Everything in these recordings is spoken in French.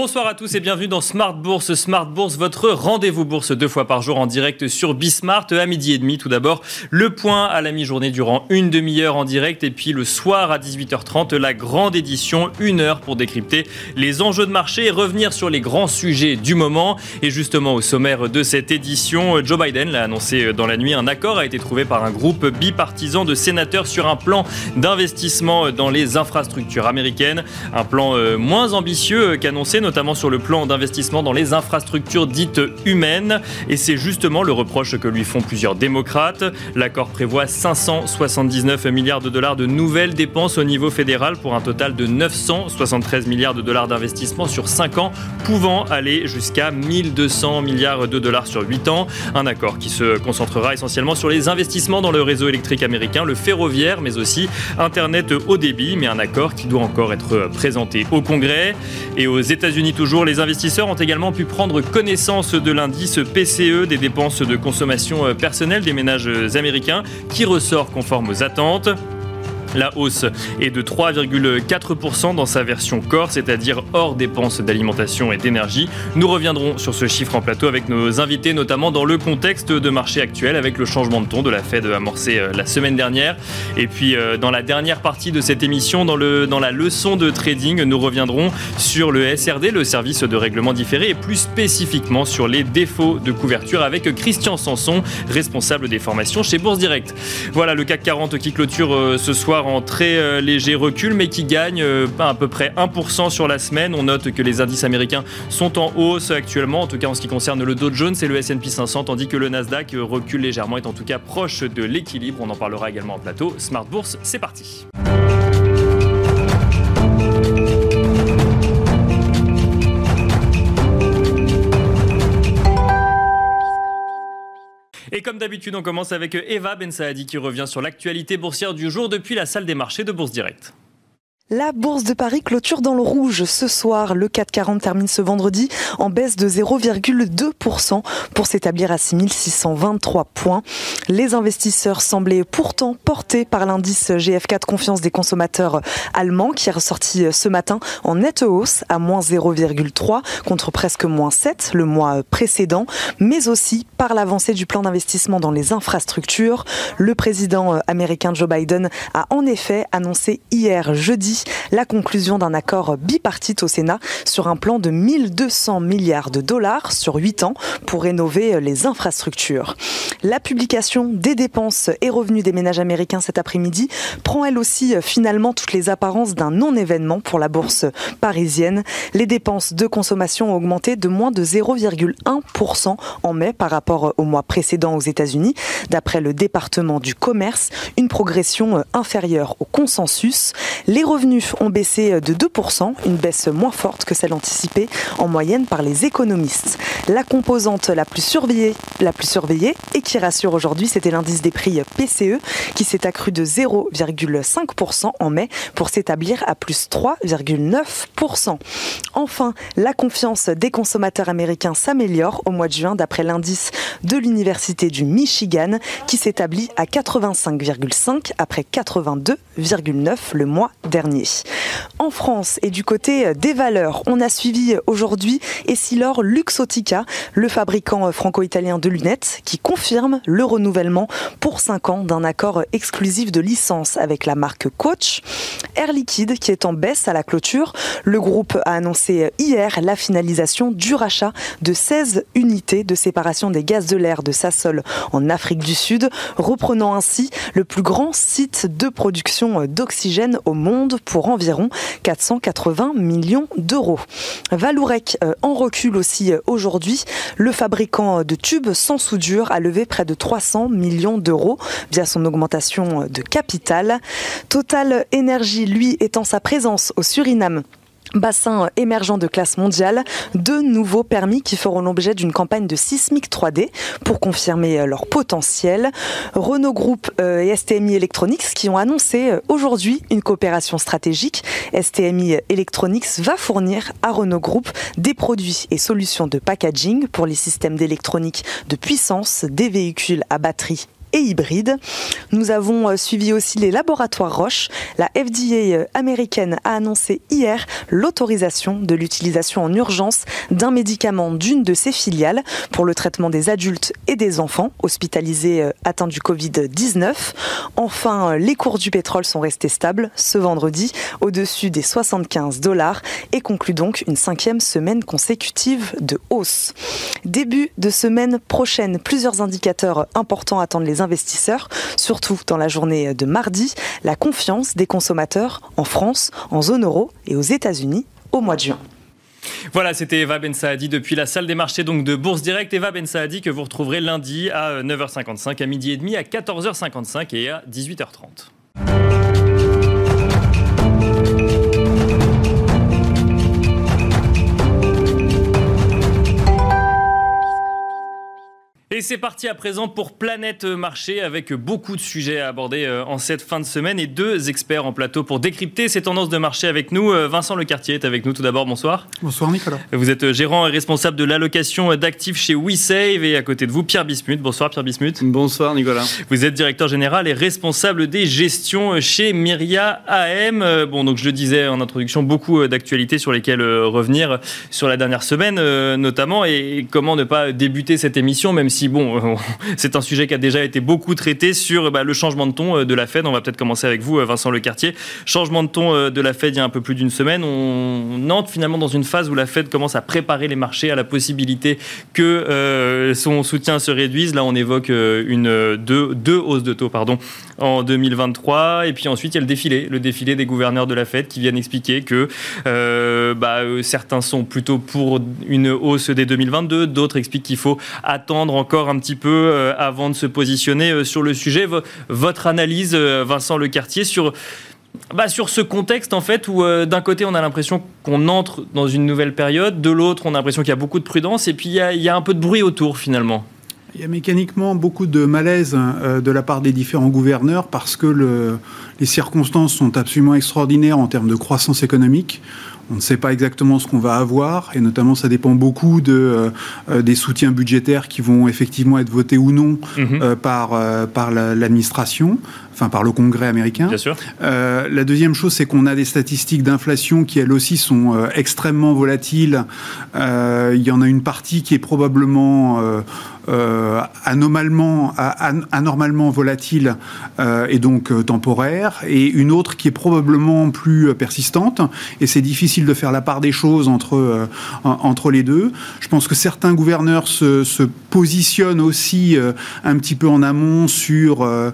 Bonsoir à tous et bienvenue dans Smart Bourse. Smart Bourse, votre rendez-vous bourse deux fois par jour en direct sur Bismart à midi et demi. Tout d'abord, le point à la mi-journée durant une demi-heure en direct et puis le soir à 18h30, la grande édition, une heure pour décrypter les enjeux de marché et revenir sur les grands sujets du moment. Et justement, au sommaire de cette édition, Joe Biden l'a annoncé dans la nuit, un accord a été trouvé par un groupe bipartisan de sénateurs sur un plan d'investissement dans les infrastructures américaines. Un plan euh, moins ambitieux qu'annoncé notamment sur le plan d'investissement dans les infrastructures dites humaines. Et c'est justement le reproche que lui font plusieurs démocrates. L'accord prévoit 579 milliards de dollars de nouvelles dépenses au niveau fédéral pour un total de 973 milliards de dollars d'investissement sur 5 ans, pouvant aller jusqu'à 1200 milliards de dollars sur 8 ans. Un accord qui se concentrera essentiellement sur les investissements dans le réseau électrique américain, le ferroviaire, mais aussi Internet haut débit, mais un accord qui doit encore être présenté au Congrès. Et aux États Toujours, les investisseurs ont également pu prendre connaissance de l'indice PCE des dépenses de consommation personnelle des ménages américains qui ressort conforme aux attentes. La hausse est de 3,4% dans sa version corps, c'est-à-dire hors dépenses d'alimentation et d'énergie. Nous reviendrons sur ce chiffre en plateau avec nos invités, notamment dans le contexte de marché actuel, avec le changement de ton de la Fed amorcé euh, la semaine dernière. Et puis, euh, dans la dernière partie de cette émission, dans, le, dans la leçon de trading, nous reviendrons sur le SRD, le service de règlement différé, et plus spécifiquement sur les défauts de couverture avec Christian Sanson, responsable des formations chez Bourse Direct. Voilà le CAC 40 qui clôture euh, ce soir en très euh, léger recul, mais qui gagne euh, à peu près 1% sur la semaine. On note que les indices américains sont en hausse actuellement, en tout cas en ce qui concerne le Dow Jones et le S&P 500, tandis que le Nasdaq recule légèrement, est en tout cas proche de l'équilibre. On en parlera également en plateau. Smart Bourse, c'est parti. Et comme d'habitude, on commence avec Eva Ben Saadi qui revient sur l'actualité boursière du jour depuis la salle des marchés de Bourse Direct. La bourse de Paris clôture dans le rouge ce soir. Le 440 termine ce vendredi en baisse de 0,2% pour s'établir à 6623 points. Les investisseurs semblaient pourtant portés par l'indice GF4 confiance des consommateurs allemands qui est ressorti ce matin en nette hausse à moins 0,3 contre presque moins 7 le mois précédent, mais aussi par l'avancée du plan d'investissement dans les infrastructures. Le président américain Joe Biden a en effet annoncé hier jeudi la conclusion d'un accord bipartite au Sénat sur un plan de 1200 milliards de dollars sur 8 ans pour rénover les infrastructures. La publication des dépenses et revenus des ménages américains cet après-midi prend elle aussi finalement toutes les apparences d'un non-événement pour la bourse parisienne. Les dépenses de consommation ont augmenté de moins de 0,1% en mai par rapport au mois précédent aux États-Unis. D'après le département du commerce, une progression inférieure au consensus. Les revenus ont baissé de 2%, une baisse moins forte que celle anticipée en moyenne par les économistes. La composante la plus surveillée, la plus surveillée et qui rassure aujourd'hui, c'était l'indice des prix PCE qui s'est accru de 0,5% en mai pour s'établir à plus 3,9%. Enfin, la confiance des consommateurs américains s'améliore au mois de juin d'après l'indice de l'Université du Michigan qui s'établit à 85,5 après 82,9 le mois dernier. En France et du côté des valeurs, on a suivi aujourd'hui Essilor Luxotica, le fabricant franco-italien de lunettes, qui confirme le renouvellement pour 5 ans d'un accord exclusif de licence avec la marque Coach. Air Liquide, qui est en baisse à la clôture, le groupe a annoncé hier la finalisation du rachat de 16 unités de séparation des gaz de l'air de Sassol en Afrique du Sud, reprenant ainsi le plus grand site de production d'oxygène au monde pour environ 480 millions d'euros. Valourec euh, en recul aussi euh, aujourd'hui. Le fabricant de tubes sans soudure a levé près de 300 millions d'euros via son augmentation de capital. Total Energy, lui, étant sa présence au Suriname bassin émergent de classe mondiale, deux nouveaux permis qui feront l'objet d'une campagne de sismique 3D pour confirmer leur potentiel. Renault Group euh, et STMI Electronics qui ont annoncé euh, aujourd'hui une coopération stratégique. STMI Electronics va fournir à Renault Group des produits et solutions de packaging pour les systèmes d'électronique de puissance des véhicules à batterie et hybride. Nous avons suivi aussi les laboratoires Roche. La FDA américaine a annoncé hier l'autorisation de l'utilisation en urgence d'un médicament d'une de ses filiales pour le traitement des adultes et des enfants hospitalisés atteints du Covid-19. Enfin, les cours du pétrole sont restés stables ce vendredi au-dessus des 75 dollars et conclut donc une cinquième semaine consécutive de hausse. Début de semaine prochaine, plusieurs indicateurs importants attendent les investisseurs, surtout dans la journée de mardi. La confiance des consommateurs en France, en zone euro et aux États-Unis au mois de juin. Voilà, c'était Eva Ben Saadi depuis la salle des marchés donc de Bourse Direct. Eva Ben Saadi que vous retrouverez lundi à 9h55, à midi et demi, à 14h55 et à 18h30. Et c'est parti à présent pour Planète Marché avec beaucoup de sujets à aborder euh, en cette fin de semaine et deux experts en plateau pour décrypter ces tendances de marché avec nous. Euh, Vincent Lecartier est avec nous tout d'abord, bonsoir. Bonsoir Nicolas. Vous êtes gérant et responsable de l'allocation d'actifs chez WeSave et à côté de vous Pierre Bismuth. Bonsoir Pierre Bismuth. Bonsoir Nicolas. Vous êtes directeur général et responsable des gestions chez Myria AM. Euh, bon donc je le disais en introduction, beaucoup d'actualités sur lesquelles revenir sur la dernière semaine notamment et comment ne pas débuter cette émission même si bon, c'est un sujet qui a déjà été beaucoup traité sur bah, le changement de ton euh, de la Fed. On va peut-être commencer avec vous, euh, Vincent Lecartier. Changement de ton euh, de la Fed il y a un peu plus d'une semaine. On entre finalement dans une phase où la Fed commence à préparer les marchés à la possibilité que son soutien se réduise. Là, on évoque une deux, deux hausses de taux, pardon, en 2023. Et puis ensuite, il y a le défilé, le défilé des gouverneurs de la Fed qui viennent expliquer que bah, certains sont plutôt pour une hausse dès 2022, d'autres expliquent qu'il faut attendre encore encore un petit peu euh, avant de se positionner euh, sur le sujet. Votre analyse, euh, Vincent Lecartier, sur bah, sur ce contexte en fait où d'un côté on a l'impression qu'on entre dans une nouvelle période, de l'autre on a l'impression qu'il y a beaucoup de prudence et puis il y, a, un peu de bruit autour finalement. Il y a mécaniquement beaucoup de malaise de la part des différents gouverneurs parce que le, les circonstances sont absolument extraordinaires en termes de croissance économique. On ne sait pas exactement ce qu'on va avoir, et notamment ça dépend beaucoup de, euh, euh, des soutiens budgétaires qui vont effectivement être votés ou non mhm. euh, par, par l'administration, enfin par le Congrès américain. Bien sûr. la deuxième chose, c'est qu'on a des statistiques d'inflation qui elles aussi sont extrêmement volatiles. il y en a une partie qui est probablement anormalement, anormalement volatile et donc temporaire, et une autre qui est probablement plus persistante. Et c'est difficile de faire la part des choses entre, euh, entre les deux. Je pense que certains gouverneurs se, se positionnent aussi euh, un petit peu en amont sur euh,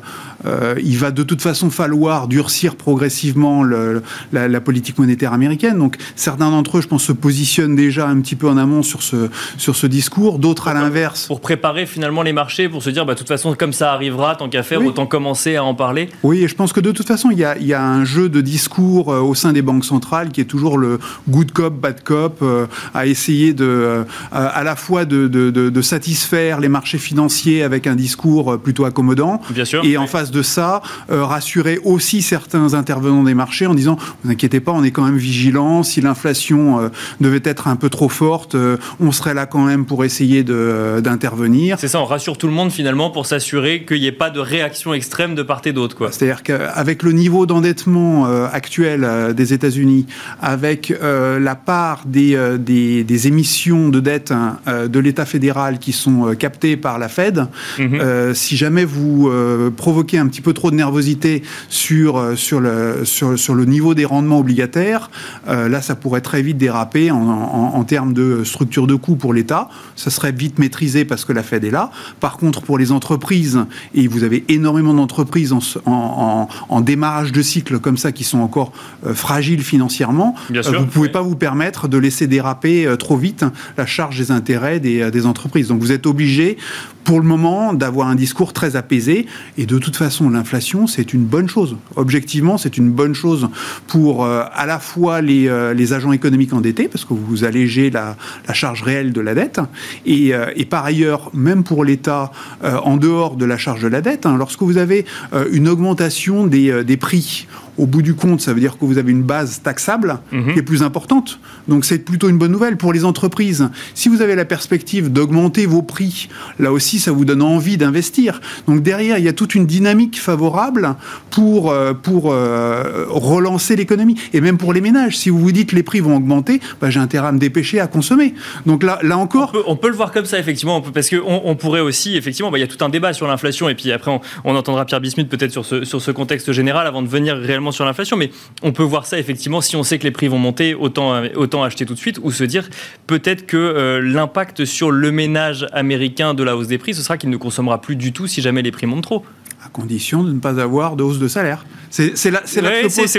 euh, il va de toute façon falloir durcir progressivement le, la, la, politique monétaire américaine. Donc certains d'entre eux, je pense, se positionnent déjà un petit peu en amont sur ce, sur ce discours. D'autres, à l'inverse. Pour préparer finalement les marchés, pour se dire, bah, de toute façon, comme ça arrivera, tant qu'à faire, autant commencer à en parler. Oui, et je pense que de toute façon, il y a, il y a un jeu de discours euh, au sein des banques centrales qui est toujours le good cop, bad cop, euh, à essayer de, à la fois de, de, de, satisfaire les marchés financiers avec un discours plutôt accommodant. Bien sûr. Et en face de ça, euh, rassurer aussi certains intervenants des marchés en disant vous inquiétez pas, on est quand même vigilant. Si l'inflation euh, devait être un peu trop forte, euh, on serait là quand même pour essayer d'intervenir. C'est ça, on rassure tout le monde finalement pour s'assurer qu'il n'y ait pas de réaction extrême de part et d'autre. C'est-à-dire qu'avec le niveau d'endettement actuel des États-Unis, avec la part des, des, émissions de dette hein, de l'État fédéral qui sont captées par la Fed, mhm. si jamais vous provoquez un petit peu trop de nervosité sur, euh, sur, le, sur, sur le niveau des rendements obligataires, euh, là, ça pourrait très vite déraper en, en, termes de structure de coûts pour l'État. Ça serait vite maîtrisé parce que la Fed est là. Par contre, pour les entreprises, et vous avez énormément d'entreprises en, en, en, démarrage de cycle comme ça qui sont encore euh, fragiles financièrement, vous ne pouvez pas vous permettre de laisser déraper trop vite la charge des intérêts des, des entreprises. Donc vous êtes obligé, pour le moment, d'avoir un discours très apaisé. Et de toute façon, l'inflation, c'est une bonne chose. Objectivement, c'est une bonne chose pour euh, à la fois les, euh, les, agents économiques endettés, parce que vous allégez la, la charge réelle de la dette, et, euh, et par ailleurs, même pour l'État, en dehors de la charge de la dette, hein, lorsque vous avez une augmentation des, des prix au bout du compte, ça veut dire que vous avez une base taxable Mhm. qui est plus importante. Donc c'est plutôt une bonne nouvelle pour les entreprises. Si vous avez la perspective d'augmenter vos prix, là aussi, ça vous donne envie d'investir. Donc derrière, il y a toute une dynamique favorable pour, euh, pour euh, relancer l'économie. Et même pour les ménages, si vous vous dites les prix vont augmenter, bah, j'ai intérêt à me dépêcher à consommer. Donc là, là On encore, peut, on peut le voir comme ça, effectivement, parce qu'on on pourrait aussi, effectivement, bah, il y a tout un débat sur l'inflation, et puis après, on, on entendra Pierre Bismuth peut-être sur ce, sur ce contexte général avant de venir réellement sur l'inflation, mais on peut voir ça, effectivement, si on sait que les prix vont monter, autant, autant acheter tout de suite, ou se dire peut-être que euh, l'impact sur le ménage américain de la hausse des prix, ce sera qu'il ne consommera plus du tout si jamais les prix montent trop. À condition de ne pas avoir de hausse de salaire. C'est là, Ouais, que se pose-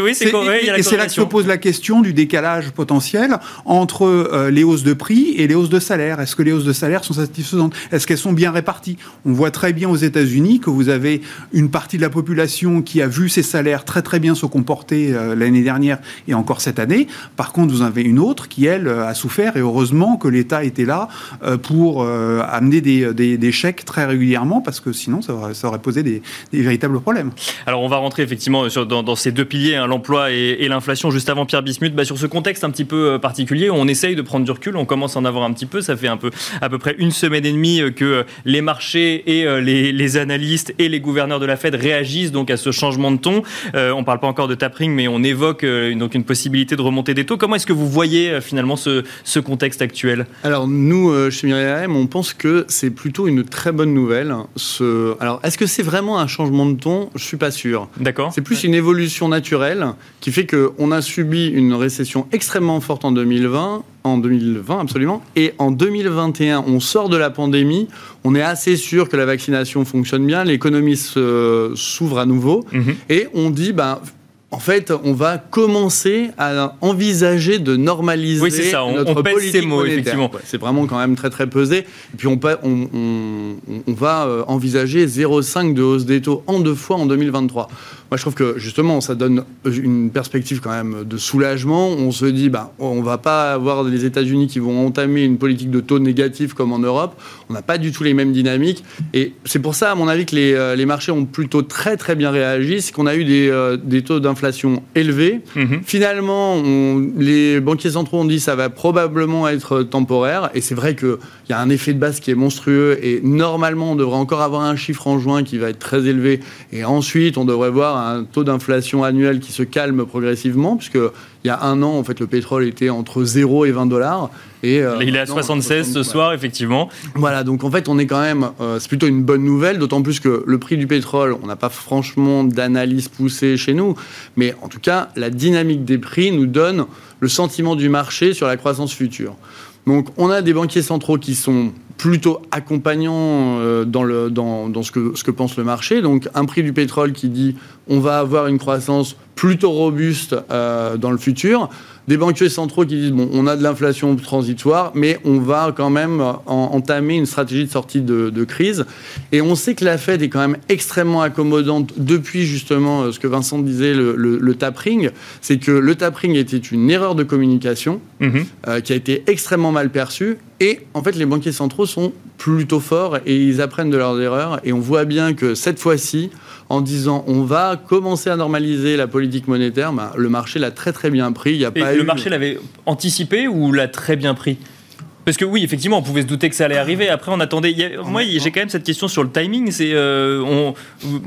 la et c'est là que se corrélation. pose la question du décalage potentiel entre euh, les hausses de prix et les hausses de salaire. Est-ce que les hausses de salaire sont satisfaisantes? Est-ce qu'elles sont bien réparties? On voit très bien aux États-Unis que vous avez une partie de la population qui a vu ses salaires très très bien se comporter euh, l'année dernière et encore cette année. Par contre, vous en avez une autre qui elle euh, a souffert et heureusement que l'État était là euh, pour amener des, des- des chèques très régulièrement parce que sinon ça aurait, ça aurait posé des, des véritables problèmes. Alors on va rentrer effectivement sur- dans, dans ces deux piliers, hein, l'emploi et, et l'inflation, juste avant Pierre Bismuth, bah, sur ce contexte un petit peu euh, particulier, on essaye de prendre du recul, on commence à en avoir un petit peu, ça fait un peu, à peu près une semaine et demie euh, que euh, les marchés et euh, les, les analystes et les gouverneurs de la Fed réagissent donc à ce changement de ton. Euh, on ne parle pas encore de tapering, mais on évoque euh, une- donc une possibilité de remonter des taux. Comment est-ce que vous voyez euh, finalement ce, ce contexte actuel? Alors nous, euh, chez Myriam, on pense que c'est plutôt une très bonne nouvelle. Ce... Alors, est-ce que c'est vraiment un changement de ton Je suis pas sûr. D'accord C'est plus une évolution naturelle qui fait qu'on a subi une récession extrêmement forte en 2020, en 2020 absolument, et en 2021, on sort de la pandémie, on est assez sûr que la vaccination fonctionne bien, l'économie se- s'ouvre à nouveau, Mhm. et on dit, ben, en fait, on va commencer à envisager de normaliser Oui, c'est ça, on- notre on pèse politique ces mots, monétaire. effectivement. Ouais, c'est vraiment quand même très très pesé. Et puis on va euh, envisager 0,5 de hausse des taux en deux fois en 2023. Moi, je trouve que justement, ça donne une perspective quand même de soulagement. On se dit, bah, on va pas avoir les États-Unis qui vont entamer une politique de taux négatif comme en Europe. On n'a pas du tout les mêmes dynamiques. Et c'est pour ça, à mon avis, que les, euh, les marchés ont plutôt très très bien réagi. C'est qu'on a eu des, euh, des taux d'inflation élevés. Mhm. Finalement, on- les banquiers centraux ont dit ça va probablement être temporaire. Et c'est vrai qu'il y a un effet de base qui est monstrueux. Et normalement, on devrait encore avoir un chiffre en juin qui va être très élevé. Et ensuite, on devrait voir un taux d'inflation annuel qui se calme progressivement. Puisque il y a un an, en fait, le pétrole était entre 0 et 20 dollars. Et, euh, Il est à maintenant, 76 ce 60, soir, effectivement. voilà, donc en fait, on est quand même. euh, c'est plutôt une bonne nouvelle, d'autant plus que le prix du pétrole, on n'a pas franchement d'analyse poussée chez nous. Mais en tout cas, la dynamique des prix nous donne le sentiment du marché sur la croissance future. Donc, on a des banquiers centraux qui sont plutôt accompagnants euh, dans, ce, que, pense le marché. Donc, un prix du pétrole qui dit on va avoir une croissance plutôt robuste euh, dans le futur. Des banquiers centraux qui disent bon, on a de l'inflation transitoire, mais on va quand même en- entamer une stratégie de sortie de, de crise. Et on sait que la Fed est quand même extrêmement accommodante depuis justement euh, ce que Vincent disait, le, le, le tapering. C'est que le tapering était une erreur de communication Euh, qui a été extrêmement mal perçue. Et en fait, les banquiers centraux sont plutôt forts et ils apprennent de leurs erreurs. Et on voit bien que cette fois-ci, en disant on va commencer à normaliser la politique monétaire, ben, le marché l'a très très bien pris. Il y a Et pas le eu- marché l'avait anticipé ou l'a très bien pris? Parce que oui, effectivement, on pouvait se douter que ça allait arriver. Après, on attendait. a- moi, j'ai quand même cette question sur le timing. C'est euh,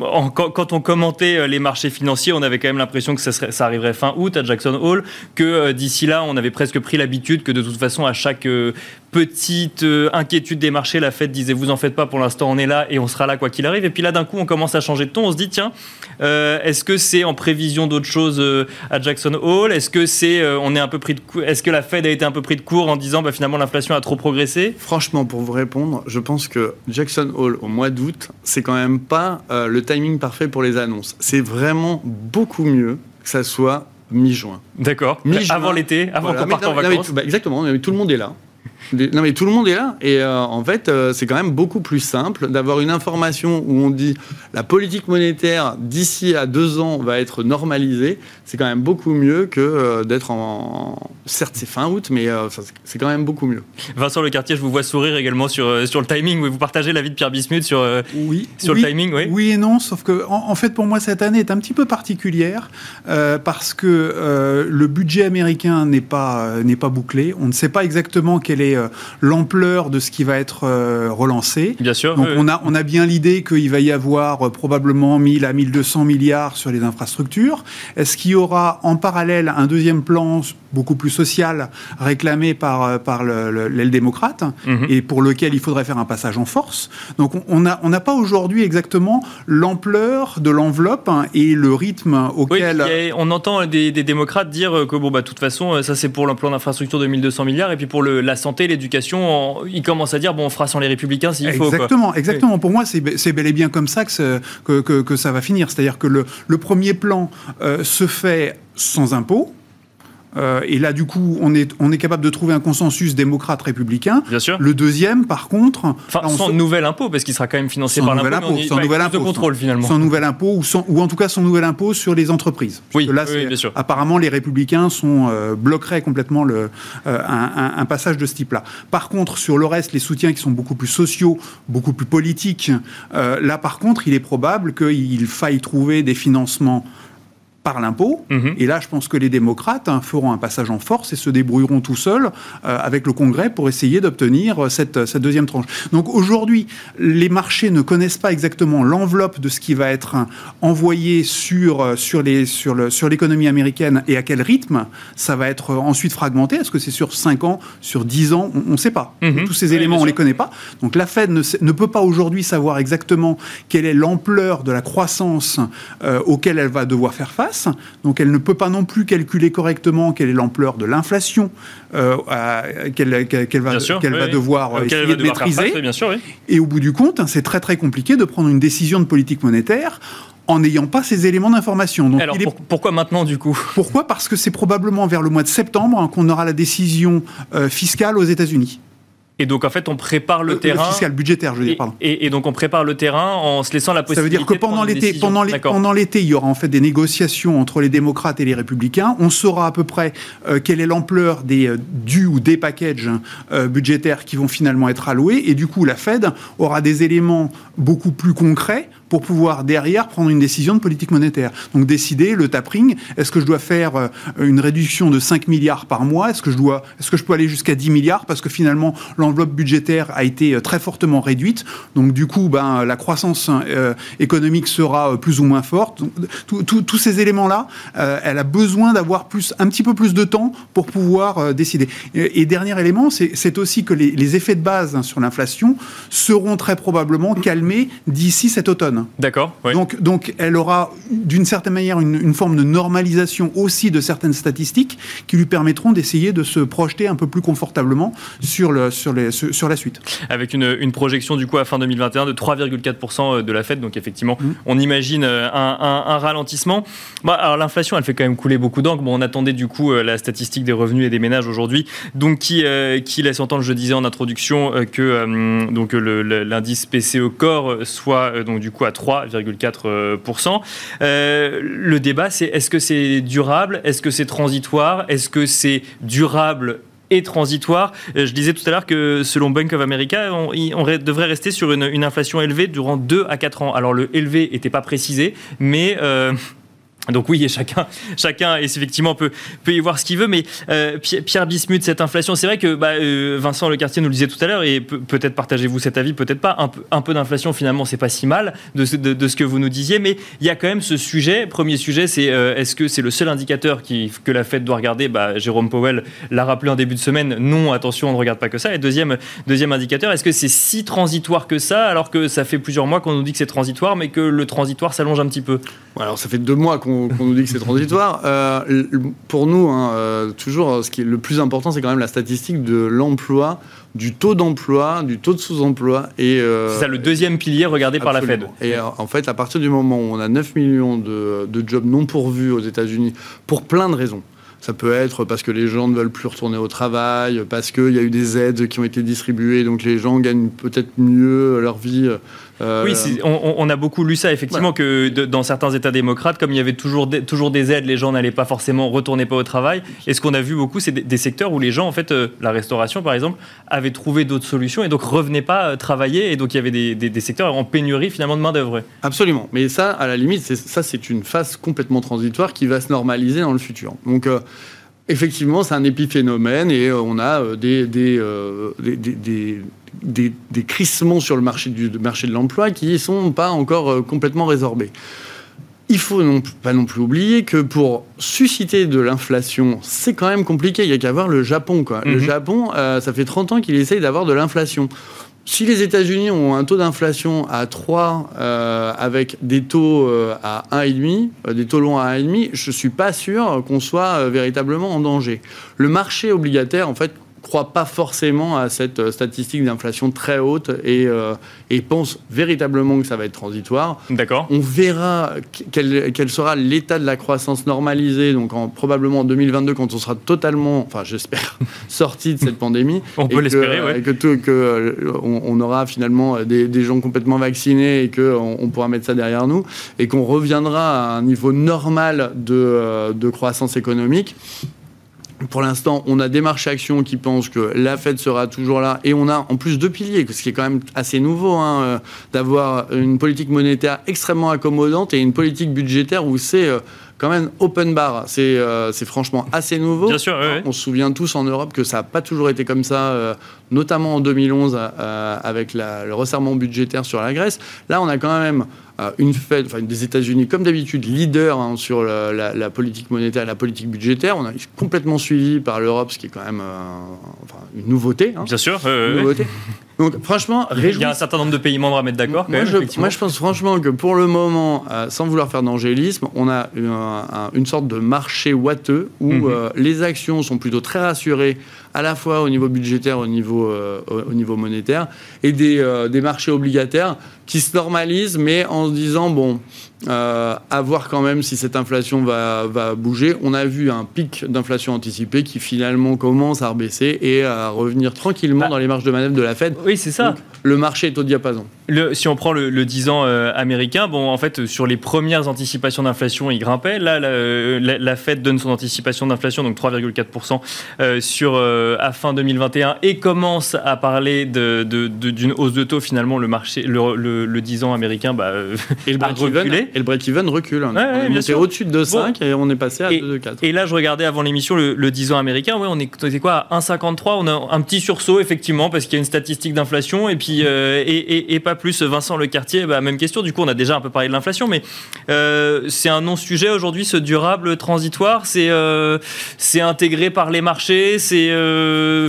on, quand, on commentait euh, les marchés financiers, on avait quand même l'impression que ça, serait- ça arriverait fin août à Jackson Hole, que euh, d'ici là, on avait presque pris l'habitude que de toute façon, à chaque euh, petite euh, inquiétude des marchés, la Fed disait vous en faites pas, pour l'instant, on est là et on sera là quoi qu'il arrive. Et puis là, d'un coup, on commence à changer de ton. On se dit tiens, euh, est-ce que c'est en prévision d'autres choses euh, à Jackson Hole? Est-ce que c'est on est un peu pris de Est-ce que la Fed a été un peu pris de court en disant bah, finalement l'inflation a trop progressé? Franchement, pour vous répondre, je pense que Jackson Hole au mois d'août, c'est quand même pas le timing parfait pour les annonces. C'est vraiment beaucoup mieux que ça soit mi-juin. D'accord. Mi-juin. Avant l'été, avant Voilà. qu'on parte en mais vacances. bah, exactement, mais tout le monde est là. Non mais tout le monde est là et euh, en fait euh, c'est quand même beaucoup plus simple d'avoir une information où on dit la politique monétaire d'ici à deux ans va être normalisée. C'est quand même beaucoup mieux que euh, d'être en, certes c'est fin août mais c'est quand même beaucoup mieux. Vincent Le Quartier, je vous vois sourire également sur sur le timing. Vous partagez l'avis de Pierre Bismuth sur oui, sur le timing, oui. Oui et non, sauf que en, fait pour moi cette année est un petit peu particulière parce que le budget américain n'est pas n'est pas bouclé. On ne sait pas exactement quelle est euh, l'ampleur de ce qui va être euh, relancé. Bien sûr. Donc on, a, on a bien l'idée qu'il va y avoir euh, probablement 1000 à 1200 milliards sur les infrastructures. Est-ce qu'il y aura en parallèle un deuxième plan beaucoup plus social réclamé par, par l'aile démocrate mhm. et pour lequel il faudrait faire un passage en force? Donc on n'a on pas aujourd'hui exactement l'ampleur de l'enveloppe et le rythme auquel... on entend des, démocrates dire que bon, bah, de toute façon, ça c'est pour le plan d'infrastructure de 1200 milliards et puis pour le, la santé, l'éducation, ils commencent à dire bon, on fera sans les républicains s'il faut. Exactement, exactement. Pour moi, c'est bel et bien comme ça que, que, que, ça va finir. C'est-à-dire que le, le, premier plan euh, se fait sans impôt. Euh, et là, du coup, on est, on est capable de trouver un consensus démocrate-républicain. Bien sûr. Le deuxième, par contre... Enfin, sans nouvel impôt, parce qu'il sera quand même financé par l'impôt. Sans nouvel impôt. contrôle, finalement. Sans nouvel impôt, ou, sans, ou en tout cas sans nouvel impôt sur les entreprises. Oui, là, bien sûr. Apparemment, les républicains sont, euh, bloqueraient complètement le, euh, un, passage de ce type-là. Par contre, sur le reste, les soutiens qui sont beaucoup plus sociaux, beaucoup plus politiques, là, par contre, il est probable qu'il faille trouver des financements par l'impôt. Mhm. Et là, je pense que les démocrates hein, feront un passage en force et se débrouilleront tout seuls euh, avec le Congrès pour essayer d'obtenir euh, cette, cette, deuxième tranche. Donc aujourd'hui, les marchés ne connaissent pas exactement l'enveloppe de ce qui va être envoyé sur, euh, sur, les, sur, le, sur l'économie américaine et à quel rythme ça va être ensuite fragmenté. Est-ce que c'est sur 5 ans, sur 10 ans? On ne sait pas. Mhm. Tous ces éléments, on ne les connaît pas. Donc la Fed ne, ne peut pas aujourd'hui savoir exactement quelle est l'ampleur de la croissance auquel elle va devoir faire face. Donc elle ne peut pas non plus calculer correctement quelle est l'ampleur de l'inflation euh, qu'elle va, va, devoir euh, essayer de maîtriser. Et au bout du compte, hein, c'est très très compliqué de prendre une décision de politique monétaire en n'ayant pas ces éléments d'information. Donc, Alors pourquoi maintenant du coup? Pourquoi? Parce que c'est probablement vers le mois de septembre hein, qu'on aura la décision euh, fiscale aux États-Unis. Et donc en fait, on prépare le, terrain. Le fiscal, budgétaire, je veux dire, pardon. Et, donc on prépare le terrain en se laissant la possibilité. Ça veut dire que pendant l'été, pendant, pendant l'été, il y aura en fait des négociations entre les démocrates et les républicains. On saura à peu près euh, quelle est l'ampleur des euh, du ou des packages euh, budgétaires qui vont finalement être alloués. Et du coup, la Fed aura des éléments beaucoup plus concrets pour pouvoir derrière prendre une décision de politique monétaire. Donc décider le tapering, est-ce que je dois faire euh, une réduction de 5 milliards par mois? Est-ce que je dois est-ce que je peux aller jusqu'à 10 milliards? Parce que finalement l'enveloppe budgétaire a été euh, très fortement réduite. Donc du coup, ben la croissance euh, économique sera plus ou moins forte. Tous ces éléments-là, elle a besoin d'avoir plus un petit peu plus de temps pour pouvoir décider. Et, dernier élément, c'est aussi que les, effets de base hein, sur l'inflation seront très probablement calmés d'ici cet automne. D'accord. Donc, donc, elle aura d'une certaine manière une, forme de normalisation aussi de certaines statistiques qui lui permettront d'essayer de se projeter un peu plus confortablement sur, le, sur, les, sur la suite. Avec une, une, projection du coup à fin 2021 de 3,4% de la Fed, donc effectivement, mmh. on imagine euh, un, un, ralentissement. Bah, alors l'inflation, elle fait quand même couler beaucoup d'encre. Bon, on attendait du coup euh, la statistique des revenus et des ménages aujourd'hui, donc qui, euh, qui laisse entendre, je disais en introduction, que donc l'indice PCE Core soit donc du coup à 3,4%. Euh, le débat, c'est est-ce que c'est durable? Est-ce que c'est transitoire? Est-ce que c'est durable et transitoire? Euh, je disais tout à l'heure que selon Bank of America, on, devrait rester sur une, inflation élevée durant 2 à 4 ans. Alors le élevé n'était pas précisé, mais euh, donc oui, et chacun, chacun effectivement peut, peut y voir ce qu'il veut, mais euh, Pierre Bismuth, cette inflation, c'est vrai que bah, euh, Vincent nous le disait tout à l'heure, et peut-être partagez-vous cet avis, peut-être pas, un peu, d'inflation finalement, c'est pas si mal de ce, que vous nous disiez, mais il y a quand même ce sujet, premier sujet, c'est euh, est-ce que c'est le seul indicateur que la Fed doit regarder? Bah, Jérôme Powell l'a rappelé en début de semaine, non, attention, on ne regarde pas que ça, et deuxième, deuxième indicateur, est-ce que c'est si transitoire que ça, alors que ça fait plusieurs mois qu'on nous dit que c'est transitoire, mais que le transitoire s'allonge un petit peu? Alors ça fait deux mois qu'on qu'on nous dit que c'est transitoire. Euh, pour nous, hein, euh, toujours, ce qui est le plus important, c'est quand même la statistique de l'emploi, du taux d'emploi, du taux de sous-emploi. et euh, C'est ça le deuxième pilier regardé par la Fed. Et en fait, à partir du moment où on a 9 millions de, de jobs non pourvus aux États-Unis, pour plein de raisons, Ça peut être parce que les gens ne veulent plus retourner au travail, parce qu'il y a eu des aides qui ont été distribuées, donc les gens gagnent peut-être mieux leur vie euh, oui, on, a beaucoup lu ça, effectivement, que dans certains États démocrates, comme il y avait toujours des, toujours des aides, les gens n'allaient pas forcément retourner pas au travail. Et ce qu'on a vu beaucoup, c'est des, secteurs où les gens, en fait, euh, la restauration par exemple, avaient trouvé d'autres solutions et donc revenaient pas euh, travailler. Et donc il y avait des, secteurs en pénurie finalement de main-d'œuvre. Absolument. Mais ça, à la limite, ça, c'est une phase complètement transitoire qui va se normaliser dans le futur. Donc, effectivement, c'est un épiphénomène et on a des, des, des, des, crissements sur le marché, du, marché de l'emploi qui ne sont pas encore euh, complètement résorbés. Il faut non, pas non plus oublier que pour susciter de l'inflation, c'est quand même compliqué. Il y a qu'à voir le Japon. Quoi. Le mhm. Japon, euh, ça fait 30 ans qu'il essaye d'avoir de l'inflation. Si les États-Unis ont un taux d'inflation à 3 euh, avec des taux à 1,5, des taux longs à 1,5, je ne suis pas sûr qu'on soit véritablement en danger. Le marché obligataire, en fait, croit pas forcément à cette euh, statistique d'inflation très haute et, euh, et, pense véritablement que ça va être transitoire. D'accord. On verra quel, quel sera l'état de la croissance normalisée, donc en, probablement en 2022, quand on sera totalement, enfin j'espère, sorti de cette pandémie. on peut l'espérer, oui. Et que, que euh, on, aura finalement des, des, gens complètement vaccinés et qu'on on pourra mettre ça derrière nous et qu'on reviendra à un niveau normal de, de croissance économique. Pour l'instant, on a des marchés actions qui pensent que la Fed sera toujours là et on a en plus deux piliers, ce qui est quand même assez nouveau, hein, euh, d'avoir une politique monétaire extrêmement accommodante et une politique budgétaire où c'est euh, quand même open bar. C'est euh, franchement assez nouveau. Bien sûr, On se souvient tous en Europe que ça n'a pas toujours été comme ça, notamment en 2011 avec le resserrement budgétaire sur la Grèce. Là, on a quand même une Fed, enfin des États-Unis, comme d'habitude, leader hein, sur la, politique monétaire et la politique budgétaire. On a complètement suivi par l'Europe, ce qui est quand même euh, une nouveauté. Hein. Bien sûr. Donc, franchement, il y a un certain nombre de pays membres à mettre d'accord. Moi, moi, je pense franchement que pour le moment, euh, sans vouloir faire d'angélisme, on a une, sorte de marché watteux où mhm. euh, les actions sont plutôt très rassurées à la fois au niveau budgétaire, au niveau, au niveau monétaire, et des, des marchés obligataires qui se normalisent, mais en se disant, bon, euh, à voir quand même si cette inflation va, va bouger. On a vu un pic d'inflation anticipé qui finalement commence à rebaisser et à revenir tranquillement bah, dans les marges de manœuvre de la Fed. Oui, c'est ça. le marché est au diapason. Le, si on prend le, le 10 ans euh, américain, bon, en fait, sur les premières anticipations d'inflation, il grimpait. Là, la, la, Fed donne son anticipation d'inflation, donc 3,4% euh, sur à fin 2021, et commence à parler d'une de, de, hausse de taux. Finalement, le marché, le, le 10 ans américain, bah, et le a reculé. Et le break-even recule. on est au-dessus de 2,5 et on est passé à 2,4. Et là, je regardais avant l'émission le, 10 ans américain. Ouais, on est, quoi à 1,53 On a un petit sursaut, effectivement, parce qu'il y a une statistique d'inflation. Et puis, euh, et, pas plus. Vincent Le Quartier, bah, même question. Du coup, on a déjà un peu parlé de l'inflation. Mais euh, c'est un non-sujet aujourd'hui, ce durable transitoire. C'est euh, c'est intégré par les marchés. C'est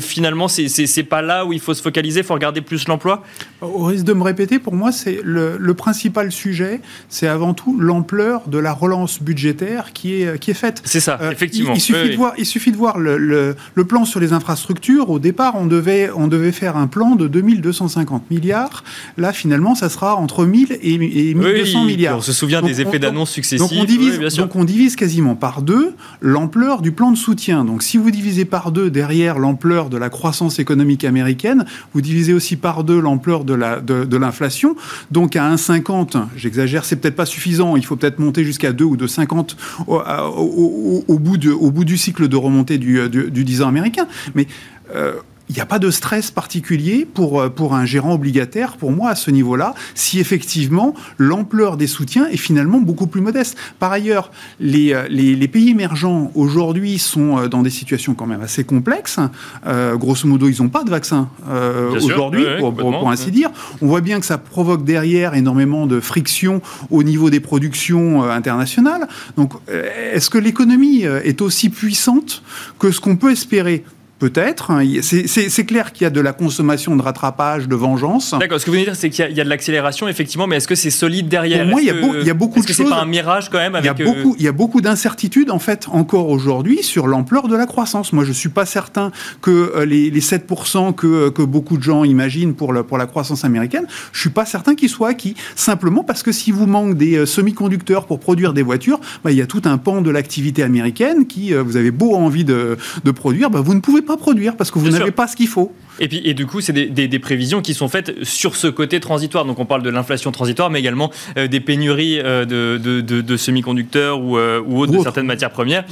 finalement, c'est pas là où il faut se focaliser. Il faut regarder plus l'emploi. Au risque de me répéter, pour moi, c'est le, le principal sujet. C'est avant tout l'ampleur de la relance budgétaire qui est, qui est faite. C'est ça, euh, effectivement. Il, suffit de voir, il suffit de voir le, le, plan sur les infrastructures. Au départ, on devait, on devait faire un plan de 2250 milliards. Là, finalement, ça sera entre 1000 et, 1200 milliards. On se souvient des effets d'annonce successifs. Donc on, divise, donc on divise quasiment par deux l'ampleur du plan de soutien. Donc si vous divisez par deux derrière l'ampleur de la croissance économique américaine, vous divisez aussi par deux l'ampleur de l'inflation. De, donc à 1,50, j'exagère, c'est peut-être pas suffisant. Il faut peut-être monter jusqu'à 2 ou 2,50 au, au, au, bout au bout du cycle de remontée du, du, du 10 ans américain. Mais euh, il n'y a pas de stress particulier pour, euh, pour un gérant obligataire, pour moi, à ce niveau-là, si effectivement l'ampleur des soutiens est finalement beaucoup plus modeste. Par ailleurs, les, euh, les, les pays émergents aujourd'hui sont euh, dans des situations quand même assez complexes. Euh, grosso modo, ils n'ont pas de vaccin euh, aujourd'hui, pour, pour, ainsi dire. On voit bien que ça provoque derrière énormément de friction au niveau des productions internationales. Donc, est-ce que l'économie est aussi puissante que ce qu'on peut espérer? Peut-être. Hein. C'est clair qu'il y a de la consommation de rattrapage, de vengeance. D'accord. Ce que vous de dire, c'est qu'il y, a de l'accélération, effectivement, mais est-ce que c'est solide derrière? Pour moi, il y, a il y, a beaucoup de choses. C'est pas un mirage quand même il, y a beaucoup, il y a beaucoup d'incertitudes, en fait, encore aujourd'hui, sur l'ampleur de la croissance. Moi, je ne suis pas certain que euh, les, les 7% que, euh, que beaucoup de gens imaginent pour, le, pour la croissance américaine, je ne suis pas certain qu'ils soient acquis. Simplement parce que si vous manque des euh, semi-conducteurs pour produire des voitures, bah, il y a tout un pan de l'activité américaine qui, vous avez beau envie de, de produire, bah, vous ne pouvez pas produire parce que vous n'avez pas ce qu'il faut. Et puis, et du coup, c'est des, prévisions qui sont faites sur ce côté transitoire. Donc, on parle de l'inflation transitoire, mais également euh, des pénuries euh, de, semi-conducteurs ou, euh, ou autres de certaines matières premières,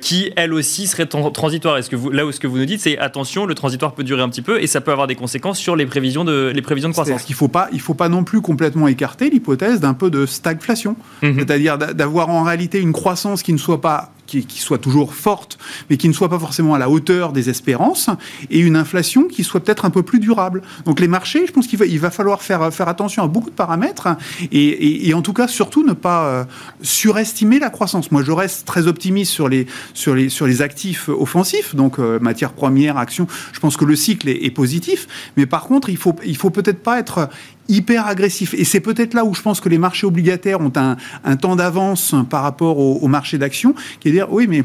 qui elles aussi seraient transitoires. Est-ce que vous, là où ce que vous nous dites, c'est attention, le transitoire peut durer un petit peu et ça peut avoir des conséquences sur les prévisions de, les prévisions de croissance. Il ne faut pas, il faut pas non plus complètement écarter l'hypothèse d'un peu de stagflation, mhm. c'est-à-dire d'avoir en réalité une croissance qui ne soit pas qui, soit toujours forte, mais qui ne soit pas forcément à la hauteur des espérances, et une inflation qui soit peut-être un peu plus durable. Donc les marchés, je pense qu'il va, il va falloir faire, faire attention à beaucoup de paramètres, et, en tout cas surtout ne pas euh, surestimer la croissance. Moi, je reste très optimiste sur les, sur les, sur les actifs offensifs, donc euh, matières premières, actions. Je pense que le cycle est, est positif, mais par contre, il faut, il faut peut-être pas être hyper agressif. Et c'est peut-être là où je pense que les marchés obligataires ont un, temps d'avance par rapport au, au marché d'actions, qui est de dire, oui, mais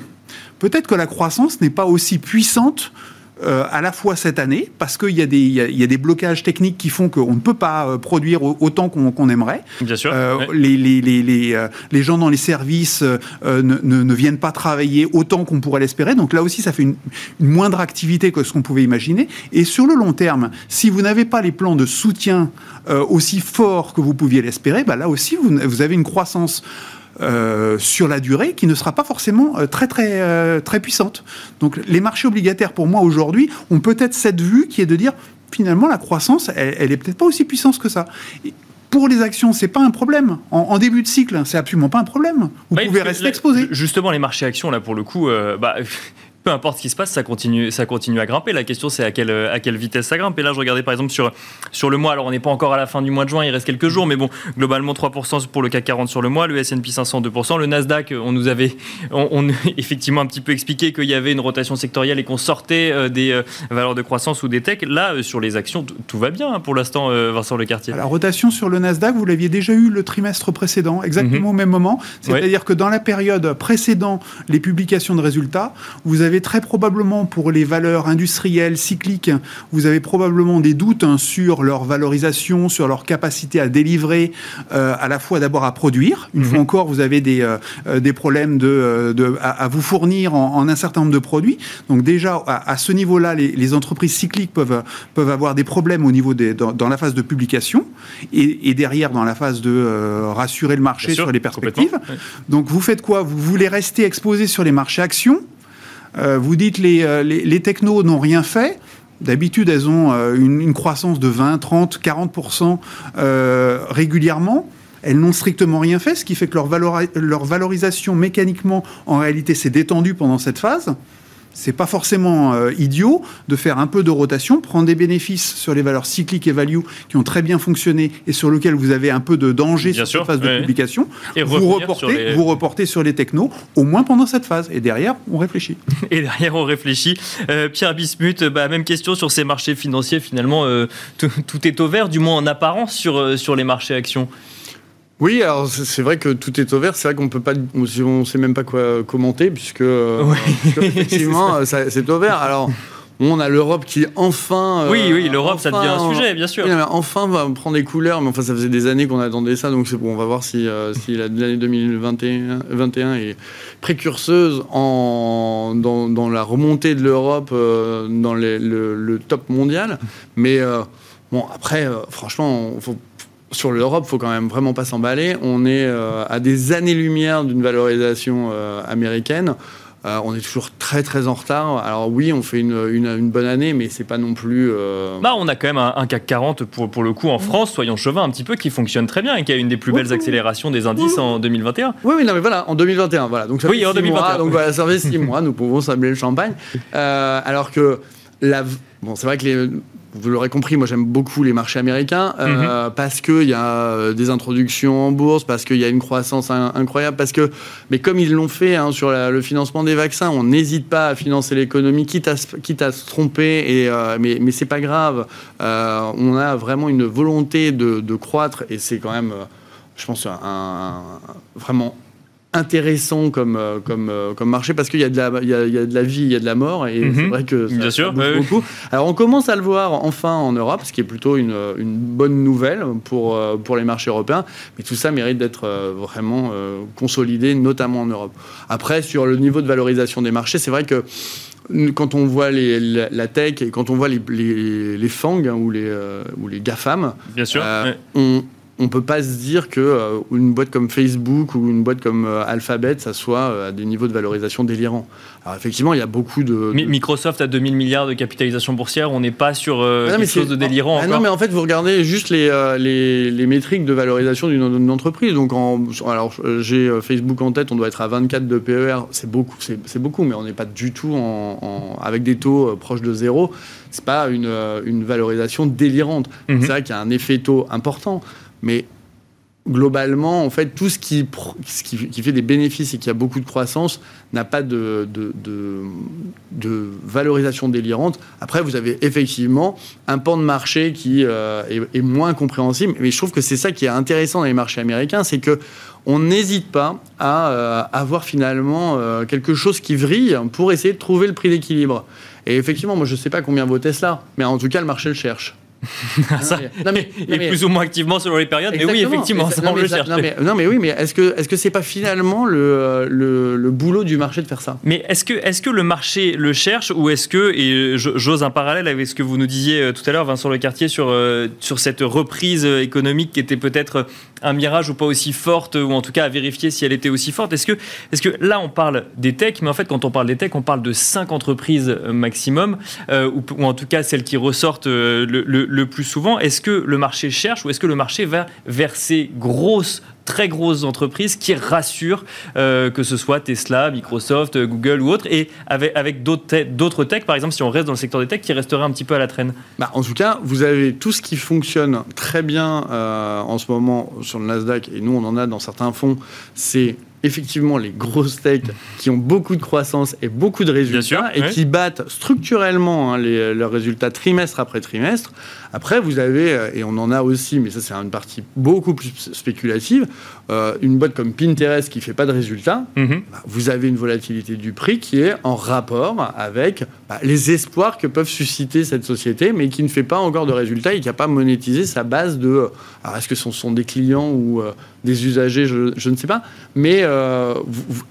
peut-être que la croissance n'est pas aussi puissante euh, à la fois cette année, parce qu'il y, y, a des blocages techniques qui font qu'on ne peut pas euh, produire autant qu'on aimerait. Bien sûr. Euh, les, les, les, les, gens dans les services ne, ne, viennent pas travailler autant qu'on pourrait l'espérer. Donc là aussi, ça fait une, moindre activité que ce qu'on pouvait imaginer. Et sur le long terme, si vous n'avez pas les plans de soutien aussi forts que vous pouviez l'espérer, bah là aussi, vous, vous avez une croissance euh, sur la durée qui ne sera pas forcément euh, très très euh, très puissante. Donc les marchés obligataires pour moi aujourd'hui ont peut-être cette vue qui est de dire finalement la croissance elle, elle est peut-être pas aussi puissante que ça. pour les actions, c'est pas un problème. En, début de cycle, c'est absolument pas un problème. Vous pouvez rester exposé. Justement, les marchés actions, là, pour le coup, bah, peu importe ce qui se passe, ça continue, ça continue à grimper. La question, c'est à quelle, à quelle vitesse ça grimpe. Et là, je regardais par exemple sur, sur le mois. Alors, on n'est pas encore à la fin du mois de juin, il reste quelques jours, mais bon, globalement 3% pour le CAC 40 sur le mois, le S&P 500 2%, le Nasdaq, on nous avait on, effectivement un petit peu expliqué qu'il y avait une rotation sectorielle et qu'on sortait euh, des euh, valeurs de croissance ou des techs. Là, euh, sur les actions, tout va bien hein, pour l'instant, Vincent Lecartier. La rotation sur le Nasdaq, vous l'aviez déjà eu le trimestre précédent, exactement mhm. au même moment. C'est-à-dire que dans la période précédant les publications de résultats, vous avez très probablement pour les valeurs industrielles cycliques, vous avez probablement des doutes hein, sur leur valorisation, sur leur capacité à délivrer, euh, à la fois d'abord à produire. Une fois mhm. encore, vous avez des, euh, euh, des problèmes de, de à, vous fournir en, un certain nombre de produits. Donc déjà, à, ce niveau-là, les, entreprises cycliques peuvent, peuvent avoir des problèmes au niveau des, dans, la phase de publication et, derrière dans la phase de rassurer le marché sur les perspectives. Donc vous faites quoi? Vous voulez rester exposé sur les marchés actions? Euh, vous dites les, euh, les, les technos n'ont rien fait. D'habitude, elles ont euh, une, croissance de 20, 30, 40% régulièrement. Elles n'ont strictement rien fait, ce qui fait que leur, leur valorisation mécaniquement, en réalité, s'est détendue pendant cette phase c'est pas forcément euh, idiot de faire un peu de rotation, prendre des bénéfices sur les valeurs cycliques et value qui ont très bien fonctionné et sur lesquelles vous avez un peu de danger sur cette phase de publication. Et vous reportez, sur les... vous reportez sur les technos, au moins pendant cette phase. Et derrière, on réfléchit. Et derrière, on réfléchit. Euh, Pierre Bismuth, bah, même question sur ces marchés financiers. Finalement, euh, tout est au vert, du moins en apparence, sur, sur les marchés actions. Oui, alors c'est vrai que tout est au vert. C'est vrai qu'on peut pas, on sait même pas quoi commenter puisque, euh, effectivement c'est au vert. Alors. On a l'Europe qui enfin. oui, oui, l'Europe, ça devient un sujet, bien sûr. enfin, va prendre des couleurs, mais enfin, ça faisait des années qu'on attendait ça, donc c'est bon. On va voir si, euh, si l'année 2021 est précurseuse en, dans, la remontée de l'Europe euh, dans le, le, top mondial. Mais bon, après, franchement, faut sur l'Europe, faut quand même vraiment pas s'emballer. On est euh, à des années-lumière d'une valorisation euh, américaine. Euh, on est toujours très très en retard. Alors oui, on fait une, une, bonne année, mais c'est pas non plus. Bah, on a quand même un, CAC 40 pour, pour le coup en France, soyons chauvins un petit peu, qui fonctionne très bien et qui a une des plus belles accélérations des indices en 2021. Oui, oui, non, mais voilà, en 2021, voilà. Donc ça oui, en 2021. Mois, donc voilà, ça fait six mois, nous pouvons s'amener le champagne. alors que la, bon, c'est vrai que les vous l'aurez compris, moi j'aime beaucoup les marchés américains euh, mhm. parce qu'il y a euh, des introductions en bourse, parce qu'il y a une croissance incroyable, parce que, mais comme ils l'ont fait hein, sur le financement des vaccins, on n'hésite pas à financer l'économie, quitte à, quitte à se tromper, et, euh, mais, mais c'est pas grave. on a vraiment une volonté de, de croître et c'est quand même, je pense, un, vraiment intéressant comme, euh, comme, euh, comme marché parce qu'il y, a de la, il y, a, il y a de la vie, il y a de la mort et c'est mhm. vrai que ça, Bien sûr, beaucoup. Alors on commence à le voir enfin en Europe, ce qui est plutôt une, une bonne nouvelle pour, euh, pour les marchés européens, mais tout ça mérite d'être vraiment consolidé, notamment en Europe. Après, sur le niveau de valorisation des marchés, c'est vrai que quand on voit les, la, tech et quand on voit les, les, les FANG hein, ou, les, ou les GAFAM, Bien sûr, on, on peut pas se dire que euh, une boîte comme Facebook ou une boîte comme euh, Alphabet, ça soit euh, à des niveaux de valorisation délirants. Alors effectivement, il y a beaucoup de, Microsoft a 2000 milliards de capitalisation boursière. On n'est pas sur ah quelque chose de délirant. Ah, non, mais en fait, vous regardez juste les, les, métriques de valorisation d'une entreprise. Donc, en, alors j'ai Facebook en tête, on doit être à 24 de PER. C'est beaucoup, c'est beaucoup, mais on n'est pas du tout en, avec des taux proches de zéro. C'est pas une, une valorisation délirante. Mhm. C'est vrai qu'il y a un effet taux important. Mais globalement, en fait, tout ce qui, fait des bénéfices et qui a beaucoup de croissance n'a pas de, de, valorisation délirante. Après, vous avez effectivement un pan de marché qui euh, est, moins compréhensible. Mais je trouve que c'est ça qui est intéressant dans les marchés américains, c'est que on n'hésite pas à euh, avoir finalement euh, quelque chose qui vrille pour essayer de trouver le prix d'équilibre. Et effectivement, moi, je ne sais pas combien vaut Tesla, mais en tout cas, le marché le cherche. ça, non, mais, et plus ou moins activement selon les périodes. Mais oui, effectivement, ça, on le cherche. Non mais, oui, mais est-ce que est-ce que c'est pas finalement le, le, le, boulot du marché de faire ça? Mais est-ce que est-ce que le marché le cherche ou est-ce que et j'ose un parallèle avec ce que vous nous disiez euh, tout à l'heure, Vincent Le Quartier, sur euh, sur cette reprise économique qui était peut-être un mirage ou pas aussi forte ou en tout cas à vérifier si elle était aussi forte? Est-ce que est-ce que là on parle des techs, mais en fait quand on parle des techs, on parle de cinq entreprises euh, maximum ou, ou, en tout cas celles qui ressortent le, le le plus souvent Est-ce que le marché cherche ou est-ce que le marché va vers ces grosses très grosses entreprises qui rassurent, euh, que ce soit Tesla, Microsoft, Google ou autres, et avec, avec d'autres techs, par exemple, si on reste dans le secteur des techs, qui resterait un petit peu à la traîne? Bah, En tout cas, vous avez tout ce qui fonctionne très bien euh, en ce moment sur le Nasdaq, et nous on en a dans certains fonds, c'est effectivement les grosses techs qui ont beaucoup de croissance et beaucoup de résultats et qui battent structurellement hein, leurs résultats trimestre après trimestre. Après, vous avez, euh, et on en a aussi, mais ça c'est une partie beaucoup plus spéculative, euh, une boîte comme Pinterest qui fait pas de résultats. Mhm. Bah, vous avez une volatilité du prix qui est en rapport avec les espoirs que peuvent susciter cette société, mais qui ne fait pas encore de résultats et qui n'a pas monétisé sa base de... Alors est-ce que ce sont des clients ou euh, des usagers, je, ne sais pas. Mais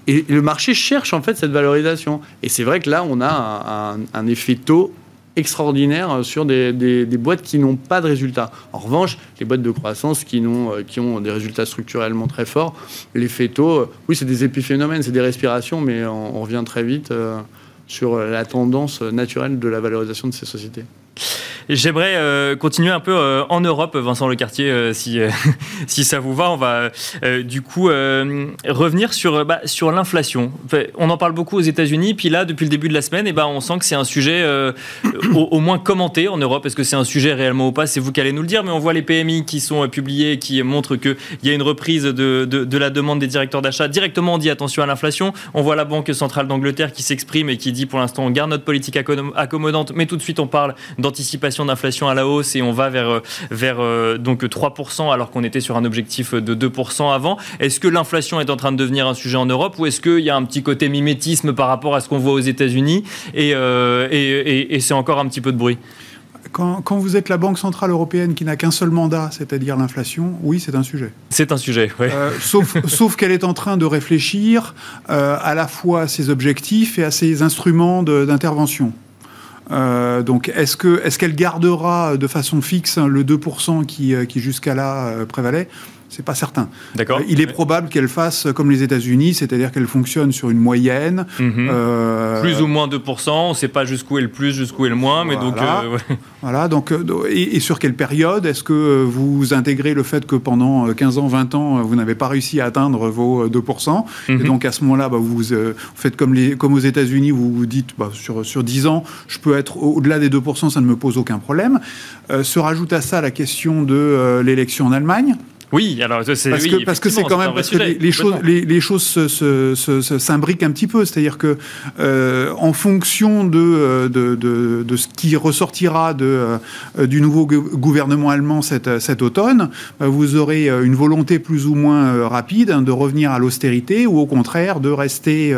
et le marché cherche en fait cette valorisation. Et c'est vrai que là, on a un, effet taux extraordinaire sur des, boîtes qui n'ont pas de résultats. En revanche, les boîtes de croissance qui, ont, euh, des résultats structurellement très forts, les euh, oui, c'est des épiphénomènes, c'est des respirations, mais on, revient très vite euh, sur la tendance naturelle de la valorisation de ces sociétés. J'aimerais euh, continuer un peu euh, en Europe, Vincent Le Quartier, euh, si, si ça vous va. On va du coup revenir sur, bah, sur l'inflation. on en parle beaucoup aux États-Unis, puis là, depuis le début de la semaine, eh ben, on sent que c'est un sujet au, moins commenté en Europe. Est-ce que c'est un sujet réellement ou pas? C'est vous qui allez nous le dire, mais on voit les PMI qui sont publiés, qui montrent qu'il y a une reprise de, de, de la demande des directeurs d'achat. Directement, on dit attention à l'inflation. On voit la Banque centrale d'Angleterre qui s'exprime et qui dit pour l'instant, on garde notre politique accommodante, mais tout de suite, on parle d'anticipation d'inflation à la hausse et on va vers, euh, vers euh, donc 3% alors qu'on était sur un objectif de 2% avant. Est-ce que l'inflation est en train de devenir un sujet en Europe ou est-ce qu'il y a un petit côté mimétisme par rapport à ce qu'on voit aux États-Unis euh, et, et, c'est encore un petit peu de bruit? Quand, quand, vous êtes la Banque Centrale Européenne qui n'a qu'un seul mandat, c'est-à-dire l'inflation, oui, c'est un sujet. C'est un sujet, oui. sauf sauf qu'elle est en train de réfléchir à la fois à ses objectifs et à ses instruments d'intervention. Euh, donc, est-ce que est-ce qu'elle gardera de façon fixe le 2% qui, euh, qui jusqu'à là euh, prévalait? C'est pas certain. D'accord. Euh, il est probable qu'elle fasse comme les États-Unis, c'est-à-dire qu'elle fonctionne sur une moyenne. Mhm. Euh, plus ou moins 2%, on ne sait pas jusqu'où est le plus, jusqu'où est le moins, mais donc. Euh, voilà, donc, et, sur quelle période Est-ce que vous intégrez le fait que pendant 15 ans, 20 ans, vous n'avez pas réussi à atteindre vos 2% Et mhm. donc à ce moment-là, bah, vous, faites comme, les, comme aux États-Unis, vous vous dites bah, sur, sur 10 ans, je peux être au-delà des 2%, ça ne me pose aucun problème. se rajoute à ça la question de l'élection en Allemagne. Oui, alors c'est parce que parce que c'est quand même parce que les, choses les, les, choses s'imbriquent un petit peu, c'est-à-dire que euh, en fonction de, de, de, de, ce qui ressortira de, euh, du nouveau gouvernement allemand cet, cet automne, bah, vous aurez euh, une volonté plus ou moins rapide hein, de revenir à l'austérité ou au contraire de rester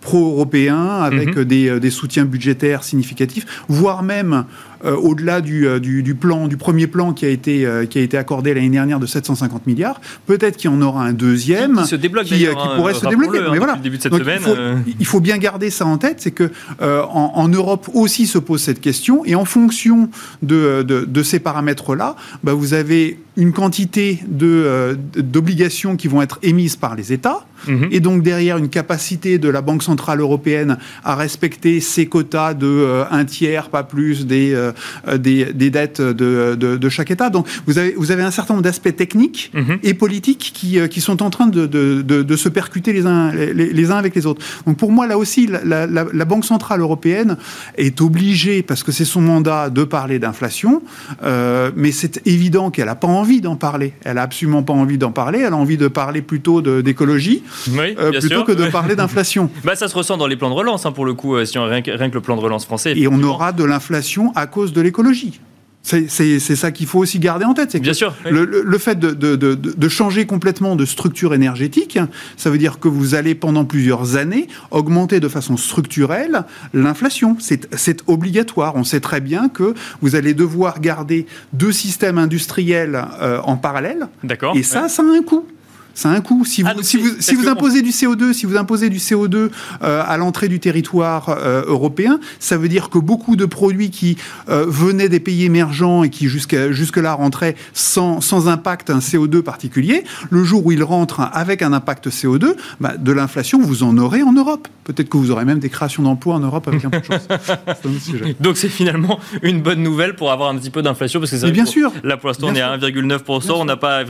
pro-européen avec mhm. des, des soutiens budgétaires significatifs, voire même euh, au-delà euh, du, du, plan, du premier plan qui a été, euh, qui a été accordé l'année dernière de 750 milliards. Peut-être qu'il y en aura un deuxième qui, se débloque qui, hein, pourrait se débloquer. Mais voilà. Début de cette semaine, il, faut, bien garder ça en tête, c'est que en, Europe aussi se pose cette question, et en fonction de, de, ces paramètres-là, bah, vous avez une quantité d'obligations qui vont être émises par les États Mhm. et donc derrière une capacité de la Banque centrale européenne à respecter ses quotas de euh, un tiers, pas plus, des, euh, des, des, dettes de, de, de, chaque État. Donc vous avez, vous avez un certain nombre d'aspects techniques mhm. et politiques qui, euh, qui sont en train de, de se percuter les uns, les, les, uns avec les autres. Donc pour moi, là aussi, la, la, la Banque centrale européenne est obligée, parce que c'est son mandat, de parler d'inflation, euh, mais c'est évident qu'elle n'a pas envie d'en parler. Elle n'a absolument pas envie d'en parler. Elle a envie de parler plutôt d'écologie. Euh, plutôt que de parler d'inflation. bah, ça se ressent dans les plans de relance, hein, pour le coup, euh, si on, rien, que, rien, que le plan de relance français. Et on aura de l'inflation à cause de l'écologie. C'est ça qu'il faut aussi garder en tête. Bien sûr. Le, le, fait de, de, de, de, changer complètement de structure énergétique, ça veut dire que vous allez pendant plusieurs années augmenter de façon structurelle l'inflation. C'est obligatoire. On sait très bien que vous allez devoir garder deux systèmes industriels euh, en parallèle. D'accord. Et ça, ça a un coût ça a un coût. Si vous, ah, si vous, si vous imposez du CO2, si vous imposez du CO2 euh, à l'entrée du territoire euh, européen, ça veut dire que beaucoup de produits qui euh, venaient des pays émergents et qui jusqu'à jusque-là rentraient sans, sans impact un CO2 particulier, le jour où ils rentrent avec un impact CO2, bah, de l'inflation, vous en aurez en Europe. Peut-être que vous aurez même des créations d'emplois en Europe avec un peu de chance. Donc c'est finalement une bonne nouvelle pour avoir un petit peu d'inflation parce que Mais bien sûr. Là pour l'instant on est à 1,9%, on n'a pas,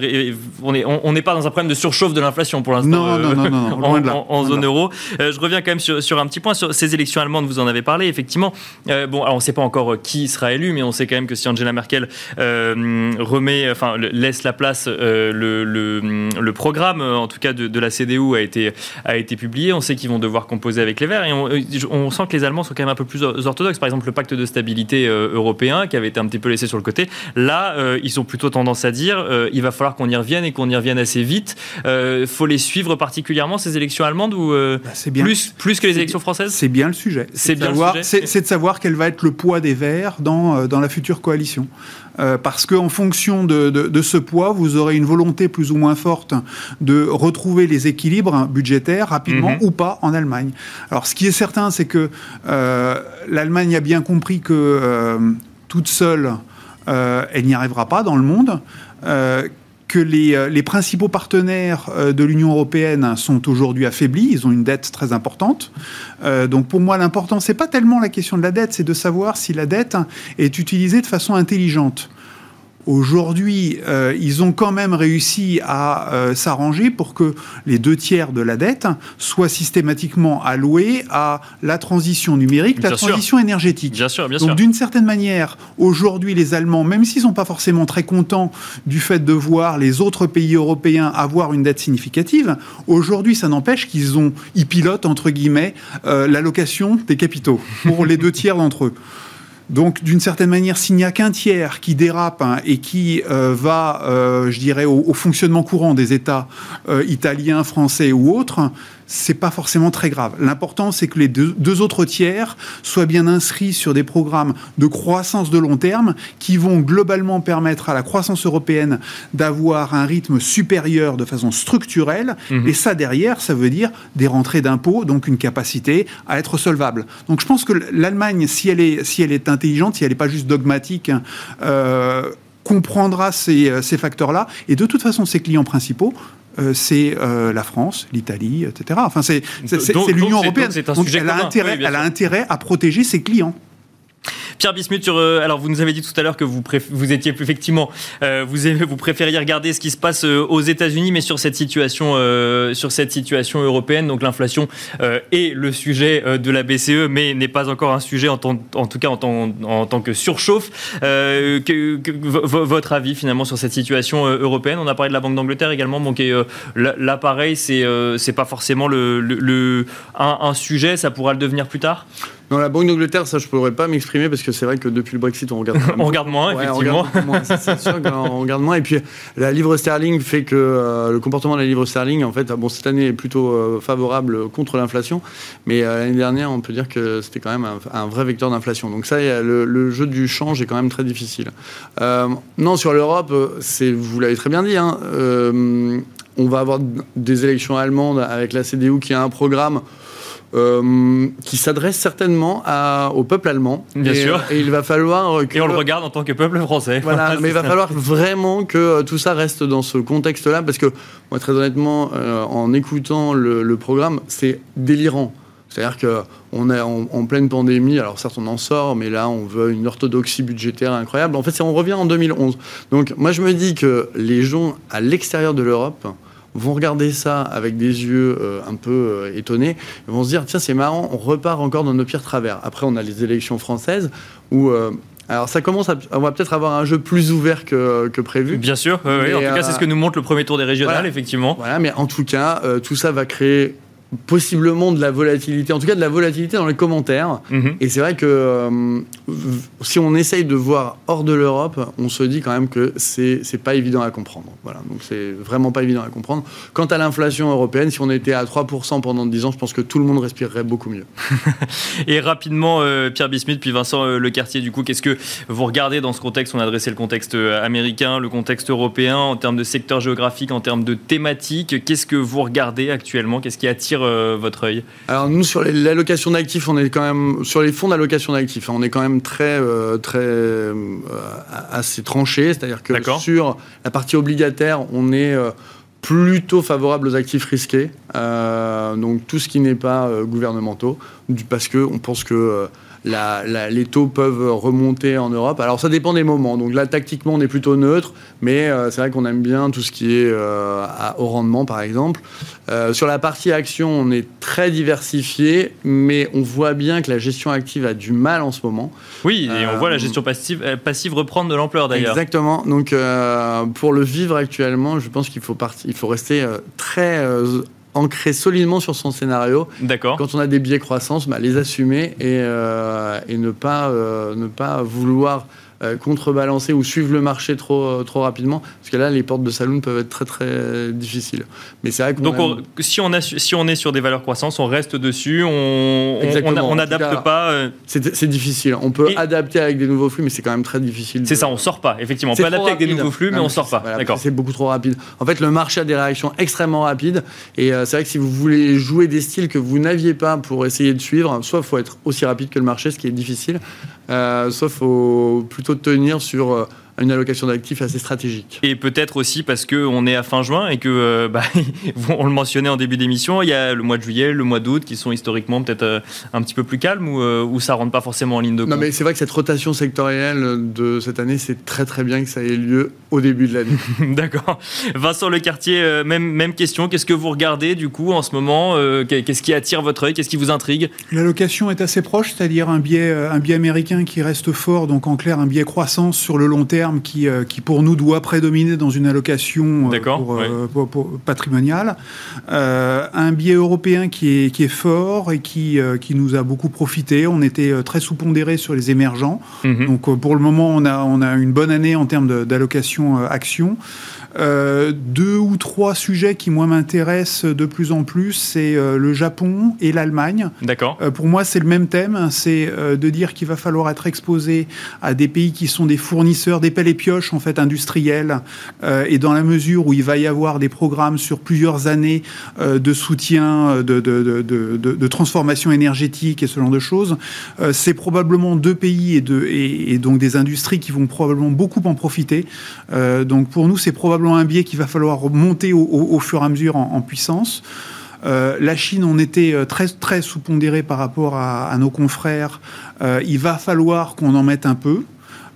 on n'est on, n'est pas dans un problème de surchauffe de l'inflation pour l'instant en, zone euro. Euh, je reviens quand même sur, un petit point sur ces élections allemandes, vous en avez parlé, effectivement. Euh, bon, alors on ne sait pas encore qui sera élu, mais on sait quand même que si Angela Merkel remet, enfin, laisse la place, le, le, programme, en tout cas de, la CDU, a été, a été publié. On sait qu'ils vont devoir composer avec les Verts et on, sent que les Allemands sont quand même un peu plus orthodoxes. Par exemple, le pacte de stabilité européen qui avait été un petit peu laissé sur le côté. Là, ils ont plutôt tendance à dire il va falloir qu'on y revienne et qu'on y revienne assez vite. Euh, faut les suivre particulièrement ces élections allemandes ou euh, bah, plus plus que les élections françaises? C'est bien le sujet. C'est bien C'est de savoir quel va être le poids des Verts dans euh, dans la future coalition. Euh, parce qu'en fonction de, de, de, ce poids, vous aurez une volonté plus ou moins forte de retrouver les équilibres budgétaires rapidement mhm. ou pas en Allemagne. Alors, ce qui est certain, c'est que euh, l'Allemagne a bien compris que toute seule, elle n'y arrivera pas dans le monde que les, euh, les, principaux partenaires euh, de l'Union européenne sont aujourd'hui affaiblis, ils ont une dette très importante. Euh, donc pour moi, l'important, c'est pas tellement la question de la dette, c'est de savoir si la dette est utilisée de façon intelligente. Aujourd'hui, euh, ils ont quand même réussi à euh, s'arranger pour que les deux tiers de la dette soient systématiquement alloués à la transition numérique, la transition énergétique. Bien sûr, bien Donc d'une certaine manière, aujourd'hui, les Allemands, même s'ils sont pas forcément très contents du fait de voir les autres pays européens avoir une dette significative, aujourd'hui, ça n'empêche qu'ils ont, ils pilotent entre guillemets euh, l'allocation des capitaux pour les deux tiers d'entre eux. Donc, d'une certaine manière, s'il n'y a qu'un tiers qui dérape hein, et qui euh, va, euh, je dirais, au, fonctionnement courant des États euh, italiens, français ou autres, c'est pas forcément très grave. L'important, c'est que les deux, autres tiers soient bien inscrits sur des programmes de croissance de long terme qui vont globalement permettre à la croissance européenne d'avoir un rythme supérieur de façon structurelle. Mhm. Et ça, derrière, ça veut dire des rentrées d'impôts, donc une capacité à être solvable. Donc je pense que l'Allemagne, si elle est, si elle est intelligente, si elle n'est pas juste dogmatique, euh, comprendra ces, ces facteurs-là. Et de toute façon, ses clients principaux, c'est la France, l'Italie, etc. Enfin, c'est l'Union européenne. Donc, elle, a intérêt, elle a intérêt à protéger ses clients. Pierre Bismuth, euh, alors vous nous avez dit tout à l'heure que vous, vous étiez effectivement, euh, vous, vous préfériez regarder ce qui se passe euh, aux États-Unis, mais sur cette situation, sur cette situation européenne, donc l'inflation est le sujet de la BCE, mais n'est pas encore un sujet en, en tout cas en, en, tant que surchauffe. Que, votre avis finalement sur cette situation européenne? On a parlé de la Banque d'Angleterre également, donc là, pareil, c'est c'est pas forcément le, le, un, un sujet, ça pourra le devenir plus tard? Dans la Banque d'Angleterre, ça je pourrais pas m'exprimer parce que c'est vrai que depuis le Brexit, on regarde. on regarde moins, effectivement. On regarde moins, c'est sûr qu'on regarde moins. Et puis la livre sterling fait que euh, le comportement de la livre sterling, en fait, bon, cette année est plutôt euh, favorable contre l'inflation, mais euh, l'année dernière, on peut dire que c'était quand même un, vrai vecteur d'inflation. Donc ça, le, le, jeu du change est quand même très difficile. non, sur l'Europe, c'est, vous l'avez très bien dit. Hein, on va avoir des élections allemandes avec la CDU qui a un programme euh, qui s'adresse certainement à, au peuple allemand. Bien et, sûr. Et il va falloir. et on le regarde en tant que peuple français. Voilà, mais il va falloir vraiment que euh, tout ça reste dans ce contexte-là, parce que moi, très honnêtement, euh, en écoutant le, programme, c'est délirant. C'est-à-dire qu'on est en, pleine pandémie, alors certes on en sort, mais là on veut une orthodoxie budgétaire incroyable. En fait, on revient en 2011. Donc moi je me dis que les gens à l'extérieur de l'Europe vont regarder ça avec des yeux euh, un peu euh, étonnés, ils vont se dire tiens c'est marrant, on repart encore dans nos pires travers. Après on a les élections françaises où euh, alors ça commence à, on va peut-être avoir un jeu plus ouvert que, que prévu. Bien sûr, en tout cas c'est ce que nous montre le premier tour des régionales, effectivement. Voilà, mais en tout cas, tout ça va créer possiblement de la volatilité, en tout cas de la volatilité dans les commentaires. Mhm. Et c'est vrai que euh, si on essaye de voir hors de l'Europe, on se dit quand même que c'est pas évident à comprendre. Voilà, donc c'est vraiment pas évident à comprendre. Quant à l'inflation européenne, si on était à 3% pendant 10 ans, je pense que tout le monde respirerait beaucoup mieux. Et rapidement, euh, Pierre Bismuth, puis Vincent euh, Le Quartier, du coup, qu'est-ce que vous regardez dans ce contexte? On a adressé le contexte américain, le contexte européen, en termes de secteur géographique, en termes de thématique. Qu'est-ce que vous regardez actuellement? Qu'est-ce qui attire euh, votre œil Alors nous sur l'allocation d'actifs, on est quand même sur les fonds d'allocation d'actifs, hein, on est quand même très euh, très euh, assez tranché, c'est-à-dire que sur la partie obligataire, on est plutôt favorable aux actifs risqués, donc tout ce qui n'est pas gouvernementaux, parce que on pense que les taux peuvent remonter en Europe. Alors ça dépend des moments. Donc là, tactiquement, on est plutôt neutre, mais euh, c'est vrai qu'on aime bien tout ce qui est euh, au rendement, par exemple. Euh, sur la partie action, on est très diversifié, mais on voit bien que la gestion active a du mal en ce moment. Oui, et on voit la gestion passive, passive reprendre de l'ampleur d'ailleurs. Exactement. Donc pour le vivre actuellement, je pense qu'il faut, il faut rester très ancré solidement sur son scénario. D'accord. Quand on a des biais croissance, bah, les assumer et, euh, et ne, pas, euh, ne pas vouloir euh, contrebalancer ou suivre le marché trop, euh, trop rapidement. Parce que là, les portes de saloon peuvent être très très difficiles. Mais c'est vrai Donc, si, on a, si on est sur des valeurs croissantes, on reste dessus, on n'adapte pas. Euh. C'est difficile. On peut adapter avec des nouveaux flux, mais c'est quand même très difficile. C'est ça, on sort pas. Effectivement, on peut adapter avec des nouveaux flux, mais on sort pas. D'accord. C'est beaucoup trop rapide. En fait, le marché a des réactions extrêmement rapides. Et c'est vrai que si vous voulez jouer des styles que vous n'aviez pas pour essayer de suivre, soit il faut être aussi rapide que le marché, ce qui est difficile, soit il faut plutôt tenir sur euh, une allocation d'actifs assez stratégique. Et peut-être aussi parce qu'on est à fin juin et que, euh, bah, on le mentionnait en début d'émission, il y a le mois de juillet, le mois d'août qui sont historiquement peut-être euh, un petit peu plus calmes ou, euh, ou ça rentre pas forcément en ligne de compte Non, mais c'est vrai que cette rotation sectorielle de cette année, c'est très très bien que ça ait lieu au début de l'année. D'accord. Vincent Lecartier, même, même question. Qu'est-ce que vous regardez du coup en ce moment Qu'est-ce qui attire votre œil Qu'est-ce qui vous intrigue? L'allocation est assez proche, c'est-à-dire un biais, un biais américain qui reste fort, donc en clair un biais croissance sur le long terme qui, euh, qui pour nous doit prédominer dans une allocation euh, euh, pour, patrimoniale. un biais européen qui est, qui est fort et qui, qui nous a beaucoup profité. On était très sous-pondéré sur les émergents. Mhm. Donc pour le moment, on a, on a une bonne année en termes d'allocation action. Euh, deux ou trois sujets qui, moi, m'intéressent de plus en plus, c'est euh, le Japon et l'Allemagne. D'accord. Euh, pour moi, c'est le même thème, c'est de dire qu'il va falloir être exposé à des pays qui sont des fournisseurs, des pelles et pioches, en fait, industriels, et dans la mesure où il va y avoir des programmes sur plusieurs années de soutien, de, de, de, de, transformation énergétique et ce genre de choses, c'est probablement deux pays et, donc des industries qui vont probablement beaucoup en profiter. donc pour nous, c'est probablement un biais qu'il va falloir monter au, fur et à mesure en, puissance. Euh, la Chine, on était euh, très, sous-pondéré par rapport à, nos confrères. Euh, il va falloir qu'on en mette un peu.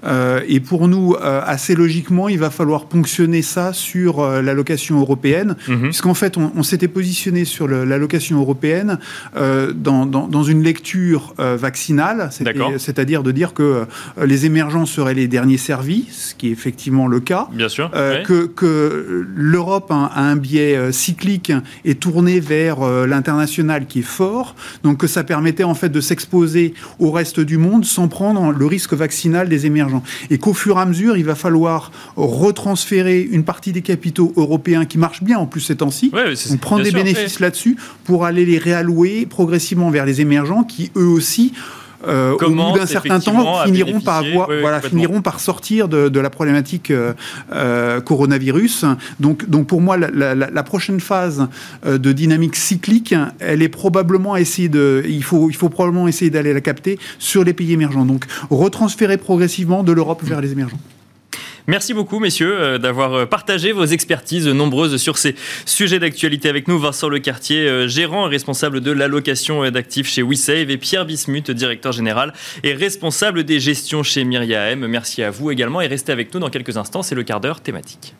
Euh, et pour nous, euh, assez logiquement, il va falloir ponctionner ça sur euh, l'allocation européenne, mhm. puisqu'en fait, on, s'était positionné sur l'allocation européenne dans, dans, une lecture vaccinale, c'est-à-dire de dire que les émergents seraient les derniers servis, ce qui est effectivement le cas. Bien sûr. Que, que l'Europe a, un biais cyclique et tourné vers l'international qui est fort, donc que ça permettait en fait de s'exposer au reste du monde sans prendre le risque vaccinal des émergents. Et qu'au fur et à mesure, il va falloir retransférer une partie des capitaux européens qui marchent bien en plus ces temps-ci. on prend des bénéfices là-dessus pour aller les réallouer progressivement vers les émergents qui eux aussi euh, au bout d'un certain temps, finiront par, avoir, voilà, finiront par sortir de, de la problématique euh, euh, coronavirus. Donc, donc pour moi, la, la, la prochaine phase euh, de dynamique cyclique, elle est probablement essayer de, il faut, il faut probablement essayer d'aller la capter sur les pays émergents. Donc retransférer progressivement de l'Europe vers les émergents. Merci beaucoup, messieurs, euh, d'avoir euh, partagé vos expertises nombreuses sur ces sujets d'actualité avec nous. Vincent Lecartier, euh, gérant et responsable de l'allocation d'actifs chez WeSave, et Pierre Bismuth, directeur général et responsable des gestions chez Myriam. Merci à vous également et restez avec nous dans quelques instants. C'est le quart d'heure thématique.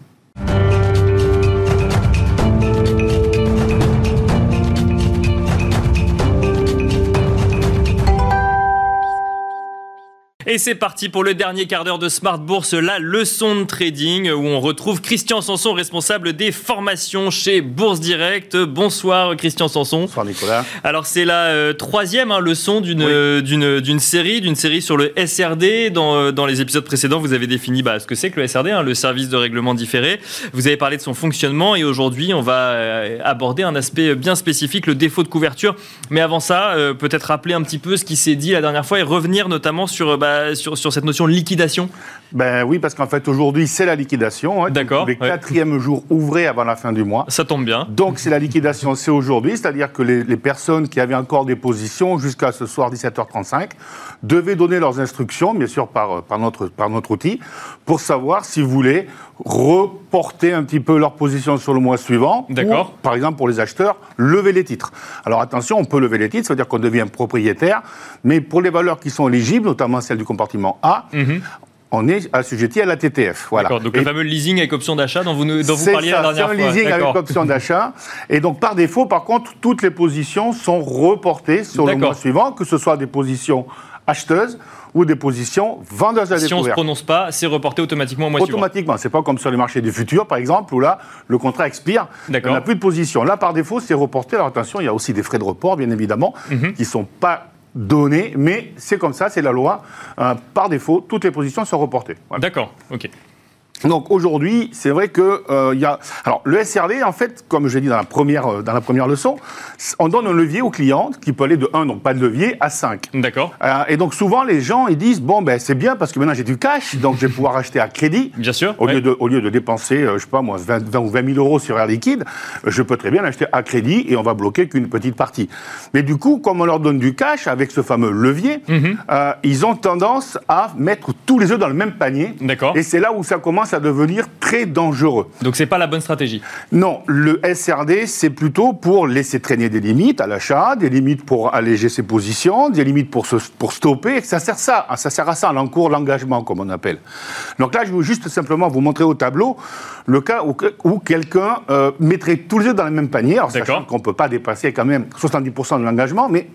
Et c'est parti pour le dernier quart d'heure de Smart Bourse, la leçon de trading, où on retrouve Christian Sanson, responsable des formations chez Bourse Direct. Bonsoir Christian Sanson. Bonsoir Nicolas. Alors c'est la euh, troisième hein, leçon d'une d'une série, d'une série sur le SRD. Dans, euh, dans les épisodes précédents, vous avez défini bah, ce que c'est que le SRD, hein, le service de règlement différé. Vous avez parlé de son fonctionnement et aujourd'hui, on va euh, aborder un aspect bien spécifique, le défaut de couverture. Mais avant ça, peut-être rappeler un petit peu ce qui s'est dit la dernière fois et revenir notamment sur bah, sur, cette notion de liquidation Ben oui, parce qu'en fait, aujourd'hui, c'est la liquidation. Hein, D'accord. Les quatrièmes jours ouvrés avant la fin du mois. Ça tombe bien. Donc, c'est la liquidation, c'est aujourd'hui. C'est-à-dire que les, personnes qui avaient encore des positions jusqu'à ce soir 17h35 devaient donner leurs instructions, bien sûr, par, par, notre, par notre outil, pour savoir s'ils voulaient reporter un petit peu leur position sur le mois suivant. D'accord. Par exemple, pour les acheteurs, lever les titres. Alors attention, on peut lever les titres, ça veut dire qu'on devient propriétaire, mais pour les valeurs qui sont éligibles, notamment celles du compartiment A, mhm. on est assujetti à la TTF. Voilà. Donc le fameux leasing avec option d'achat dont vous, dont vous parliez la dernière fois. C'est leasing avec option d'achat. Et donc par défaut, par contre, toutes les positions sont reportées sur le mois suivant, que ce soit des positions acheteuses ou des positions vendeuses à Si on ne se prononce pas, c'est reporté automatiquement au mois Automatiquement, c'est pas comme sur les marchés du futur, par exemple, où là, le contrat expire, on n'a plus de position. Là, par défaut, c'est reporté. Alors attention, il y a aussi des frais de report, bien évidemment, mhm. qui ne sont pas donné, mais c'est comme ça, c'est la loi. Euh, par défaut, toutes les positions sont reportées. D'accord, ok. Donc aujourd'hui, c'est vrai que euh, y a. Alors le SRD, en fait, comme je l'ai dit dans la première euh, dans la première leçon, on donne un levier au client qui peut aller de 1, donc pas de levier, à 5. D'accord. Euh, et donc souvent les gens ils disent bon ben c'est bien parce que maintenant j'ai du cash, donc je vais pouvoir acheter à crédit. Bien sûr. Au lieu de au lieu de dépenser, je sais pas moi 20, ou 20 000 euros sur Air Liquide, je peux très bien l'acheter à crédit et on va bloquer qu'une petite partie. Mais du coup, comme on leur donne du cash avec ce fameux levier, mhm. ils ont tendance à mettre tous les œufs dans le même panier. D'accord. Et c'est là où ça commence à devenir très dangereux. Donc c'est pas la bonne stratégie Non, le SRD, c'est plutôt pour laisser traîner des limites à l'achat, des limites pour alléger ses positions, des limites pour, se, pour stopper, ça sert, ça, ça sert à ça, l'encours, l'engagement, comme on appelle. Donc là, je veux juste simplement vous montrer au tableau le cas où, où quelqu'un euh, mettrait tous les œufs dans le même panier, alors sachant qu'on ne peut pas dépasser quand même 70% de l'engagement, mais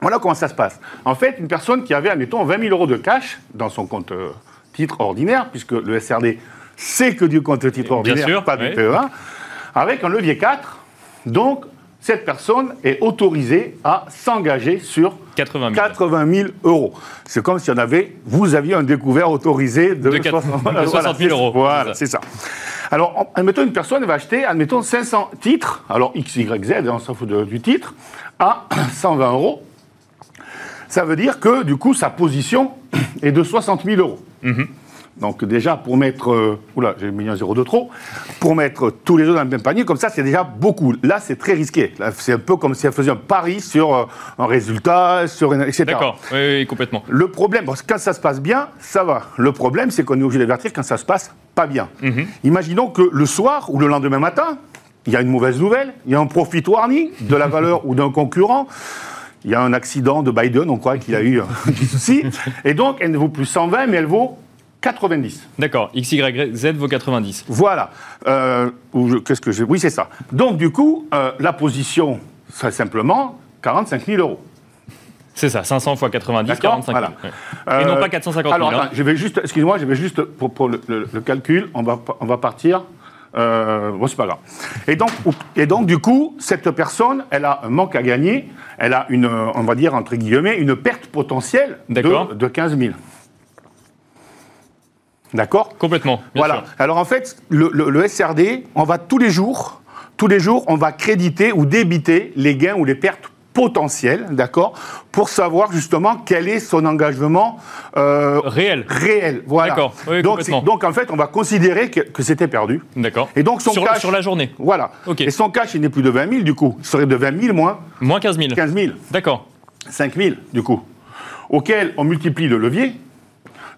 voilà comment ça se passe. En fait, une personne qui avait, admettons, 20 000 euros de cash dans son compte... Titre ordinaire, puisque le SRD, c'est que du compte titre ordinaire, pas du PEA, avec un levier 4. Donc, cette personne est autorisée à s'engager sur 80 000, euros. C'est comme si on avait, vous aviez un découvert autorisé de, de 60 000 euros. Voilà, c'est ça. Alors, admettons, une personne va acheter, admettons, 500 titres, alors X, Y, Z, on s'en fout de- du titre, à 120 euros. Ça veut dire que, du coup, sa position est de 60 000 euros. Donc déjà, pour mettre... euh, oula, j'ai mis un zéro de trop. Pour mettre tous les œufs dans le même panier, comme ça, c'est déjà beaucoup. Là, c'est très risqué. C'est un peu comme si elle faisait un pari sur euh, un résultat, sur une, etc. D'accord, oui, oui, complètement. Le problème, parce que quand ça se passe bien, ça va. Le problème, c'est qu'on est obligé d'avertir quand ça se passe pas bien. Imaginons que le soir ou le lendemain matin, il y a une mauvaise nouvelle, il y a un profit warning de la valeur ou d'un concurrent. Il y a un accident de Biden, on croit qu'il a eu des soucis. Et donc, elle ne vaut plus 120, mais elle vaut 90. D'accord, XYZ vaut 90. Voilà. Euh, Qu'est-ce que Oui, c'est ça. Donc, du coup, euh, la position serait simplement 45 000 euros. C'est ça, 500 fois 90, D'accord, 45 000. voilà. ouais. Et non Euh, pas 450 000. Alors, hein. attends, je vais juste, excuse-moi, je vais juste, pour, pour le, le- le calcul, on va, on va partir. Euh, bon, c'est pas grave. Et donc, et donc, du coup, cette personne, elle a un manque à gagner, elle a une, euh, on va dire, entre guillemets, une perte potentielle de, de 15 000. D'accord? Complètement, bien Voilà. sûr. Alors en fait, le, le- le SRD, on va tous les jours, tous les jours, on va créditer ou débiter les gains ou les pertes potentielles, d'accord, pour savoir justement quel est son engagement euh, Réel. réel. Voilà. D'accord. Oui, donc, donc en fait, on va considérer que, que c'était perdu. D'accord. Et donc son sur, cash, sur la journée, voilà. Ok. Et son cash, il n'est plus de 20 000 du coup, il serait de 20 000 moins moins 15 000. 15 000, D'accord. 5 000 du coup, auquel on multiplie le levier.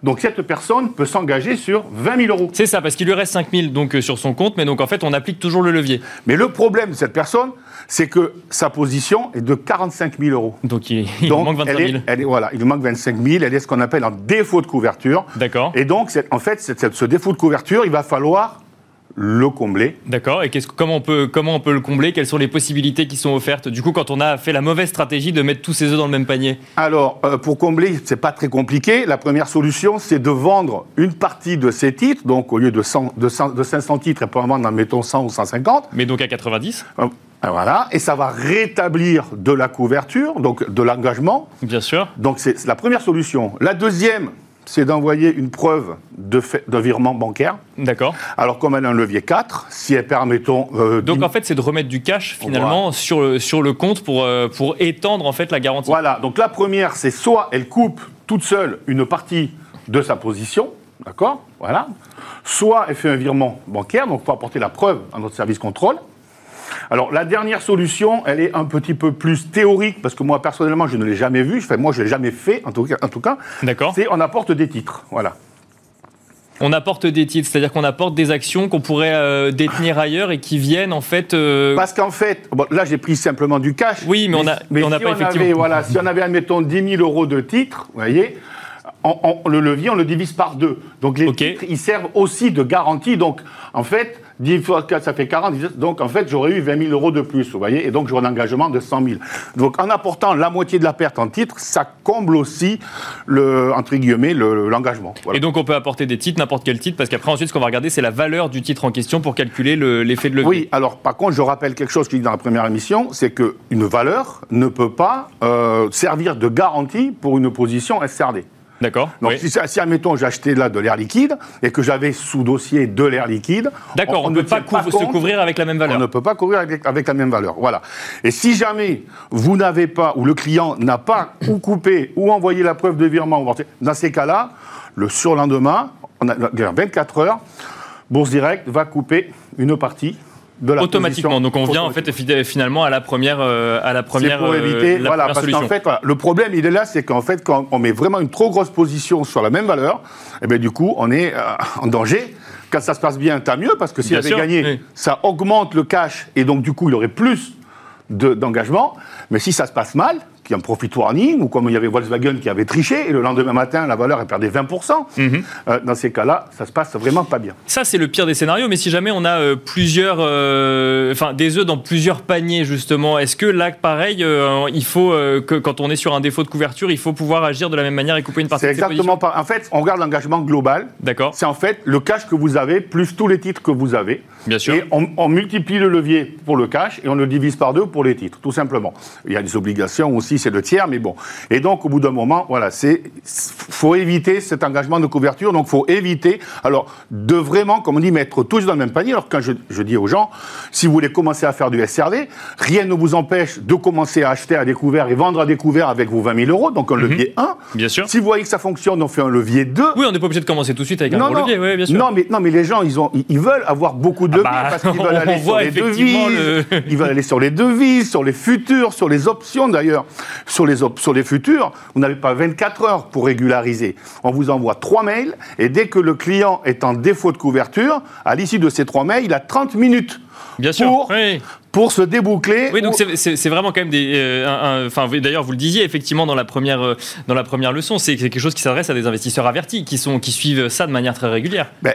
Donc cette personne peut s'engager sur 20 000 euros. C'est ça, parce qu'il lui reste 5 000 donc, euh, sur son compte, mais donc en fait, on applique toujours le levier. Mais le problème de cette personne, c'est que sa position est de 45 000 euros. Donc il, il Donc, manque 25 elle 000. est, elle est- voilà, il lui manque 25 000. Elle est ce qu'on appelle un défaut de couverture. D'accord. Et donc, en fait, ce défaut de couverture, il va falloir le combler. D'accord. Et qu'est-ce- comment, on peut, comment on peut le combler? Quelles sont les possibilités qui sont offertes? Du coup, quand on a fait la mauvaise stratégie de mettre tous ses œufs dans le même panier Alors, euh, pour combler, c'est pas très compliqué. La première solution, c'est de vendre une partie de ces titres. Donc, au lieu de, 100 de, 100 de 500 titres, elle peut en vendre, mettons, 100 ou 150. Mais donc à 90, Euh, Voilà. Et ça va rétablir de la couverture, donc de l'engagement. bien sûr. Donc c'est la première solution. La deuxième, c'est d'envoyer une preuve de, fait, de virement bancaire. D'accord. Alors comme elle a un levier 4, si elle permettons... euh, Donc en fait, c'est de remettre du cash finalement sur, le, sur le compte pour, euh, pour étendre en fait la garantie. Voilà, donc la première, c'est soit elle coupe toute seule une partie de sa position, d'accord? Voilà. Soit elle fait un virement bancaire, donc il faut apporter la preuve à notre service contrôle. Alors la dernière solution, elle est un petit peu plus théorique, parce que moi personnellement, je ne l'ai jamais vue, enfin moi je ne l'ai jamais fait, en tout cas, en tout cas D'accord. c'est on apporte des titres, voilà. On apporte des titres, c'est-à-dire qu'on apporte des actions qu'on pourrait euh, détenir ailleurs et qui viennent en fait. euh, Parce qu'en fait, bon, là j'ai pris simplement du cash. Oui, mais on a- mais on n'a si pas on effectivement- Avait, voilà, si on avait, admettons, 10 000 euros de titres, vous voyez, on- on- le levier, on le divise par deux. Donc les titres, ils servent aussi de garantie. Donc, en fait, 10 fois 4, ça fait 40. Donc, en fait, j'aurais eu 20 000 euros de plus, vous voyez, et donc j'aurais un engagement de 100 000. Donc, en apportant la moitié de la perte en titres, ça comble aussi, le, entre guillemets, le- l'engagement. Voilà. Et donc on peut apporter des titres, n'importe quel titre, parce qu'après ensuite ce qu'on va regarder c'est la valeur du titre en question pour calculer le- l'effet de levier. Oui, alors par contre, je rappelle quelque chose que je dis dans la première émission, c'est qu'une valeur ne peut pas euh, servir de garantie pour une position SRD. D'accord. Donc oui. si, si, admettons, j'ai acheté là de l'air liquide et que j'avais sous dossier de l'air liquide, D'accord, on ne ne peut pas, se couvrir avec la même valeur. On ne peut pas couvrir avec, avec la même valeur. Voilà. Et si jamais vous n'avez pas, ou le client n'a pas ou coupé ou envoyé la preuve de virement, dans ces cas-là, le surlendemain, on a, dans 24 heures, Bourse Direct va couper une partie de la Automatiquement. Donc on vient en fait fi- finalement à la première, euh, à la première, C'est pour euh, éviter, la voilà, première parce qu'en fait, voilà, le problème, il est là, c'est qu'en fait, quand on met vraiment une trop grosse position sur la même valeur, et bien du coup, on est euh, en danger. Quand ça se passe bien, tant mieux, parce que s'il avait sûr, gagné, oui. ça augmente le cash, et donc du coup, il aurait plus de- d'engagement. Mais si ça se passe mal, qu'il y a un profit warning, ou comme il y avait Volkswagen qui avait triché, et le lendemain matin, la valeur, elle perdait 20%, Mhm. euh, dans ces cas-là, ça se passe vraiment pas bien. Ça, c'est le pire des scénarios, mais si jamais on a euh, plusieurs, euh, enfin des œufs dans plusieurs paniers, justement, est-ce que là, pareil, euh, il faut que quand on est sur un défaut de couverture, il faut pouvoir agir de la même manière et couper une partie C'est exactement pas. En fait, on regarde l'engagement global. D'accord, C'est en fait le cash que vous avez plus tous les titres que vous avez. bien sûr. Et on, on multiplie le levier pour le cash et on le divise par deux pour les titres, tout simplement. Il y a des obligations aussi c'est le tiers, mais bon. Et donc, au bout d'un moment, voilà, c'est faut éviter cet engagement de couverture. Donc, faut éviter, alors, de vraiment, comme on dit, mettre tous dans le même panier. Alors, quand je, je dis aux gens, si vous voulez commencer à faire du SRD, rien ne vous empêche de commencer à acheter à découvert et vendre à découvert avec vos 20 000 euros, donc un levier 1. Bien sûr. Si vous voyez que ça fonctionne, on fait un levier 2. Oui, on n'est pas obligé de commencer tout de suite avec un Non, gros non, levier, oui, bien sûr. non, mais, non, mais les gens, ils, ont, ils, veulent avoir beaucoup de Ah leviers bah, parce qu'ils veulent aller sur les devises, le- ils veulent aller sur les devises, sur les futurs, sur les options d'ailleurs. Sur les, op- sur les futurs, vous n'avez pas 24 heures pour régulariser. On vous envoie trois mails et dès que le client est en défaut de couverture, à l'issue de ces trois mails, il a 30 minutes Bien sûr. pour, oui. Pour se déboucler. Oui, donc ou- c'est- vraiment quand même des. euh, Enfin, d'ailleurs, vous le disiez effectivement dans la première euh, dans la première leçon, c'est quelque chose qui s'adresse à des investisseurs avertis qui sont qui suivent ça de manière très régulière. Ben,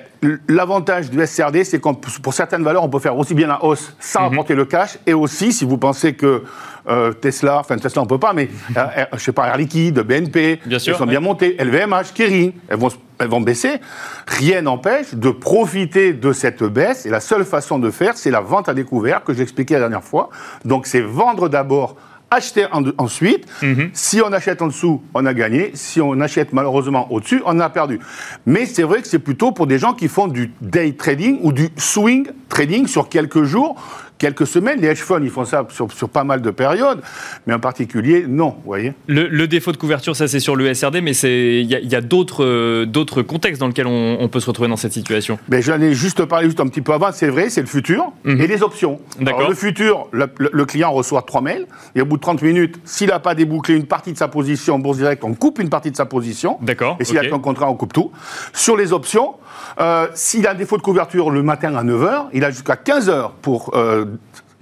L'avantage du SRD, c'est peut- pour certaines valeurs, on peut faire aussi bien la hausse sans Mhm. apporter le cash, et aussi, si vous pensez que euh, Tesla, enfin Tesla on peut pas, mais je sais pas, Air Liquide, BNP, Bien sûr, elles sont ouais. bien montées, LVMH, Kering, elles vont, elles vont baisser. Rien n'empêche de profiter de cette baisse, et la seule façon de faire, c'est la vente à découvert que j'expliquais la dernière fois. Donc c'est vendre d'abord acheter en- ensuite. Mhm. Si on achète en dessous, on a gagné. Si on achète malheureusement au-dessus, on a perdu. Mais c'est vrai que c'est plutôt pour des gens qui font du day trading ou du swing trading sur quelques jours, quelques semaines. Les hedge funds, ils font ça sur, sur pas mal de périodes. Mais en particulier, non, vous voyez. Le, le défaut de couverture, ça c'est sur le SRD, mais il y a, d'autres euh, contextes dans lesquels on, on peut se retrouver dans cette situation. Mais j'en ai juste parlé juste un petit peu avant, c'est vrai, c'est le futur Mhm. et les options. Alors, le futur, le, le- le client reçoit trois mails et au bout de 30 minutes, s'il n'a pas débouclé une partie de sa position en bourse directe, on coupe une partie de sa position. D'accord, Et s'il a qu'un contrat, on coupe tout. Sur les options, euh, s'il a un défaut de couverture le matin à 9h, il a jusqu'à 15h pour euh,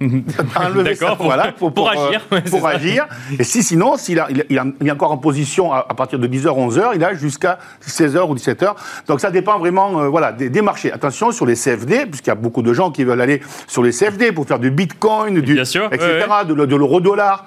enlever ça, pour- voilà, pour, pour euh, agir, ouais, pour ça. agir. Et si sinon, s'il a, il, il a- il est encore en position à, à partir de 10h, 11h, il a jusqu'à 16h ou 17h. Donc ça dépend vraiment euh, voilà, des, des marchés. Attention sur les CFD, puisqu'il y a beaucoup de gens qui veulent aller sur les CFD pour faire du bitcoin, du, Bien sûr, etc., ouais, de, de l'euro-dollar.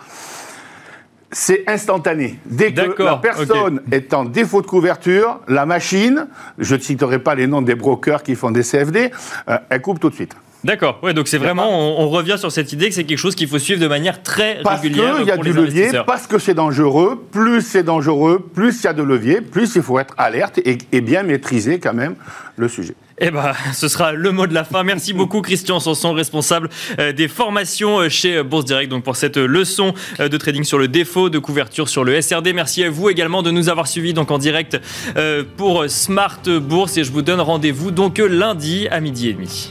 C'est instantané. Dès que la personne est en défaut de couverture, la machine, je ne citerai pas les noms des brokers qui font des CFD, euh, elle coupe tout de suite. D'accord. Ouais, donc c'est vraiment on, on revient sur cette idée que c'est quelque chose qu'il faut suivre de manière très Parce régulière qu'il y a pour du levier, parce que c'est dangereux. Plus c'est dangereux, plus il y a de levier, plus il faut être alerte et, et bien maîtriser quand même le sujet. Eh ben, ce sera le mot de la fin. Merci beaucoup, Christian Sanson, responsable euh, des formations euh, chez euh, Bourse Direct, donc pour cette leçon de trading sur le défaut de couverture sur le SRD. Merci à vous également de nous avoir suivis donc en direct pour Smart Bourse et je vous donne rendez-vous donc lundi à midi et demi.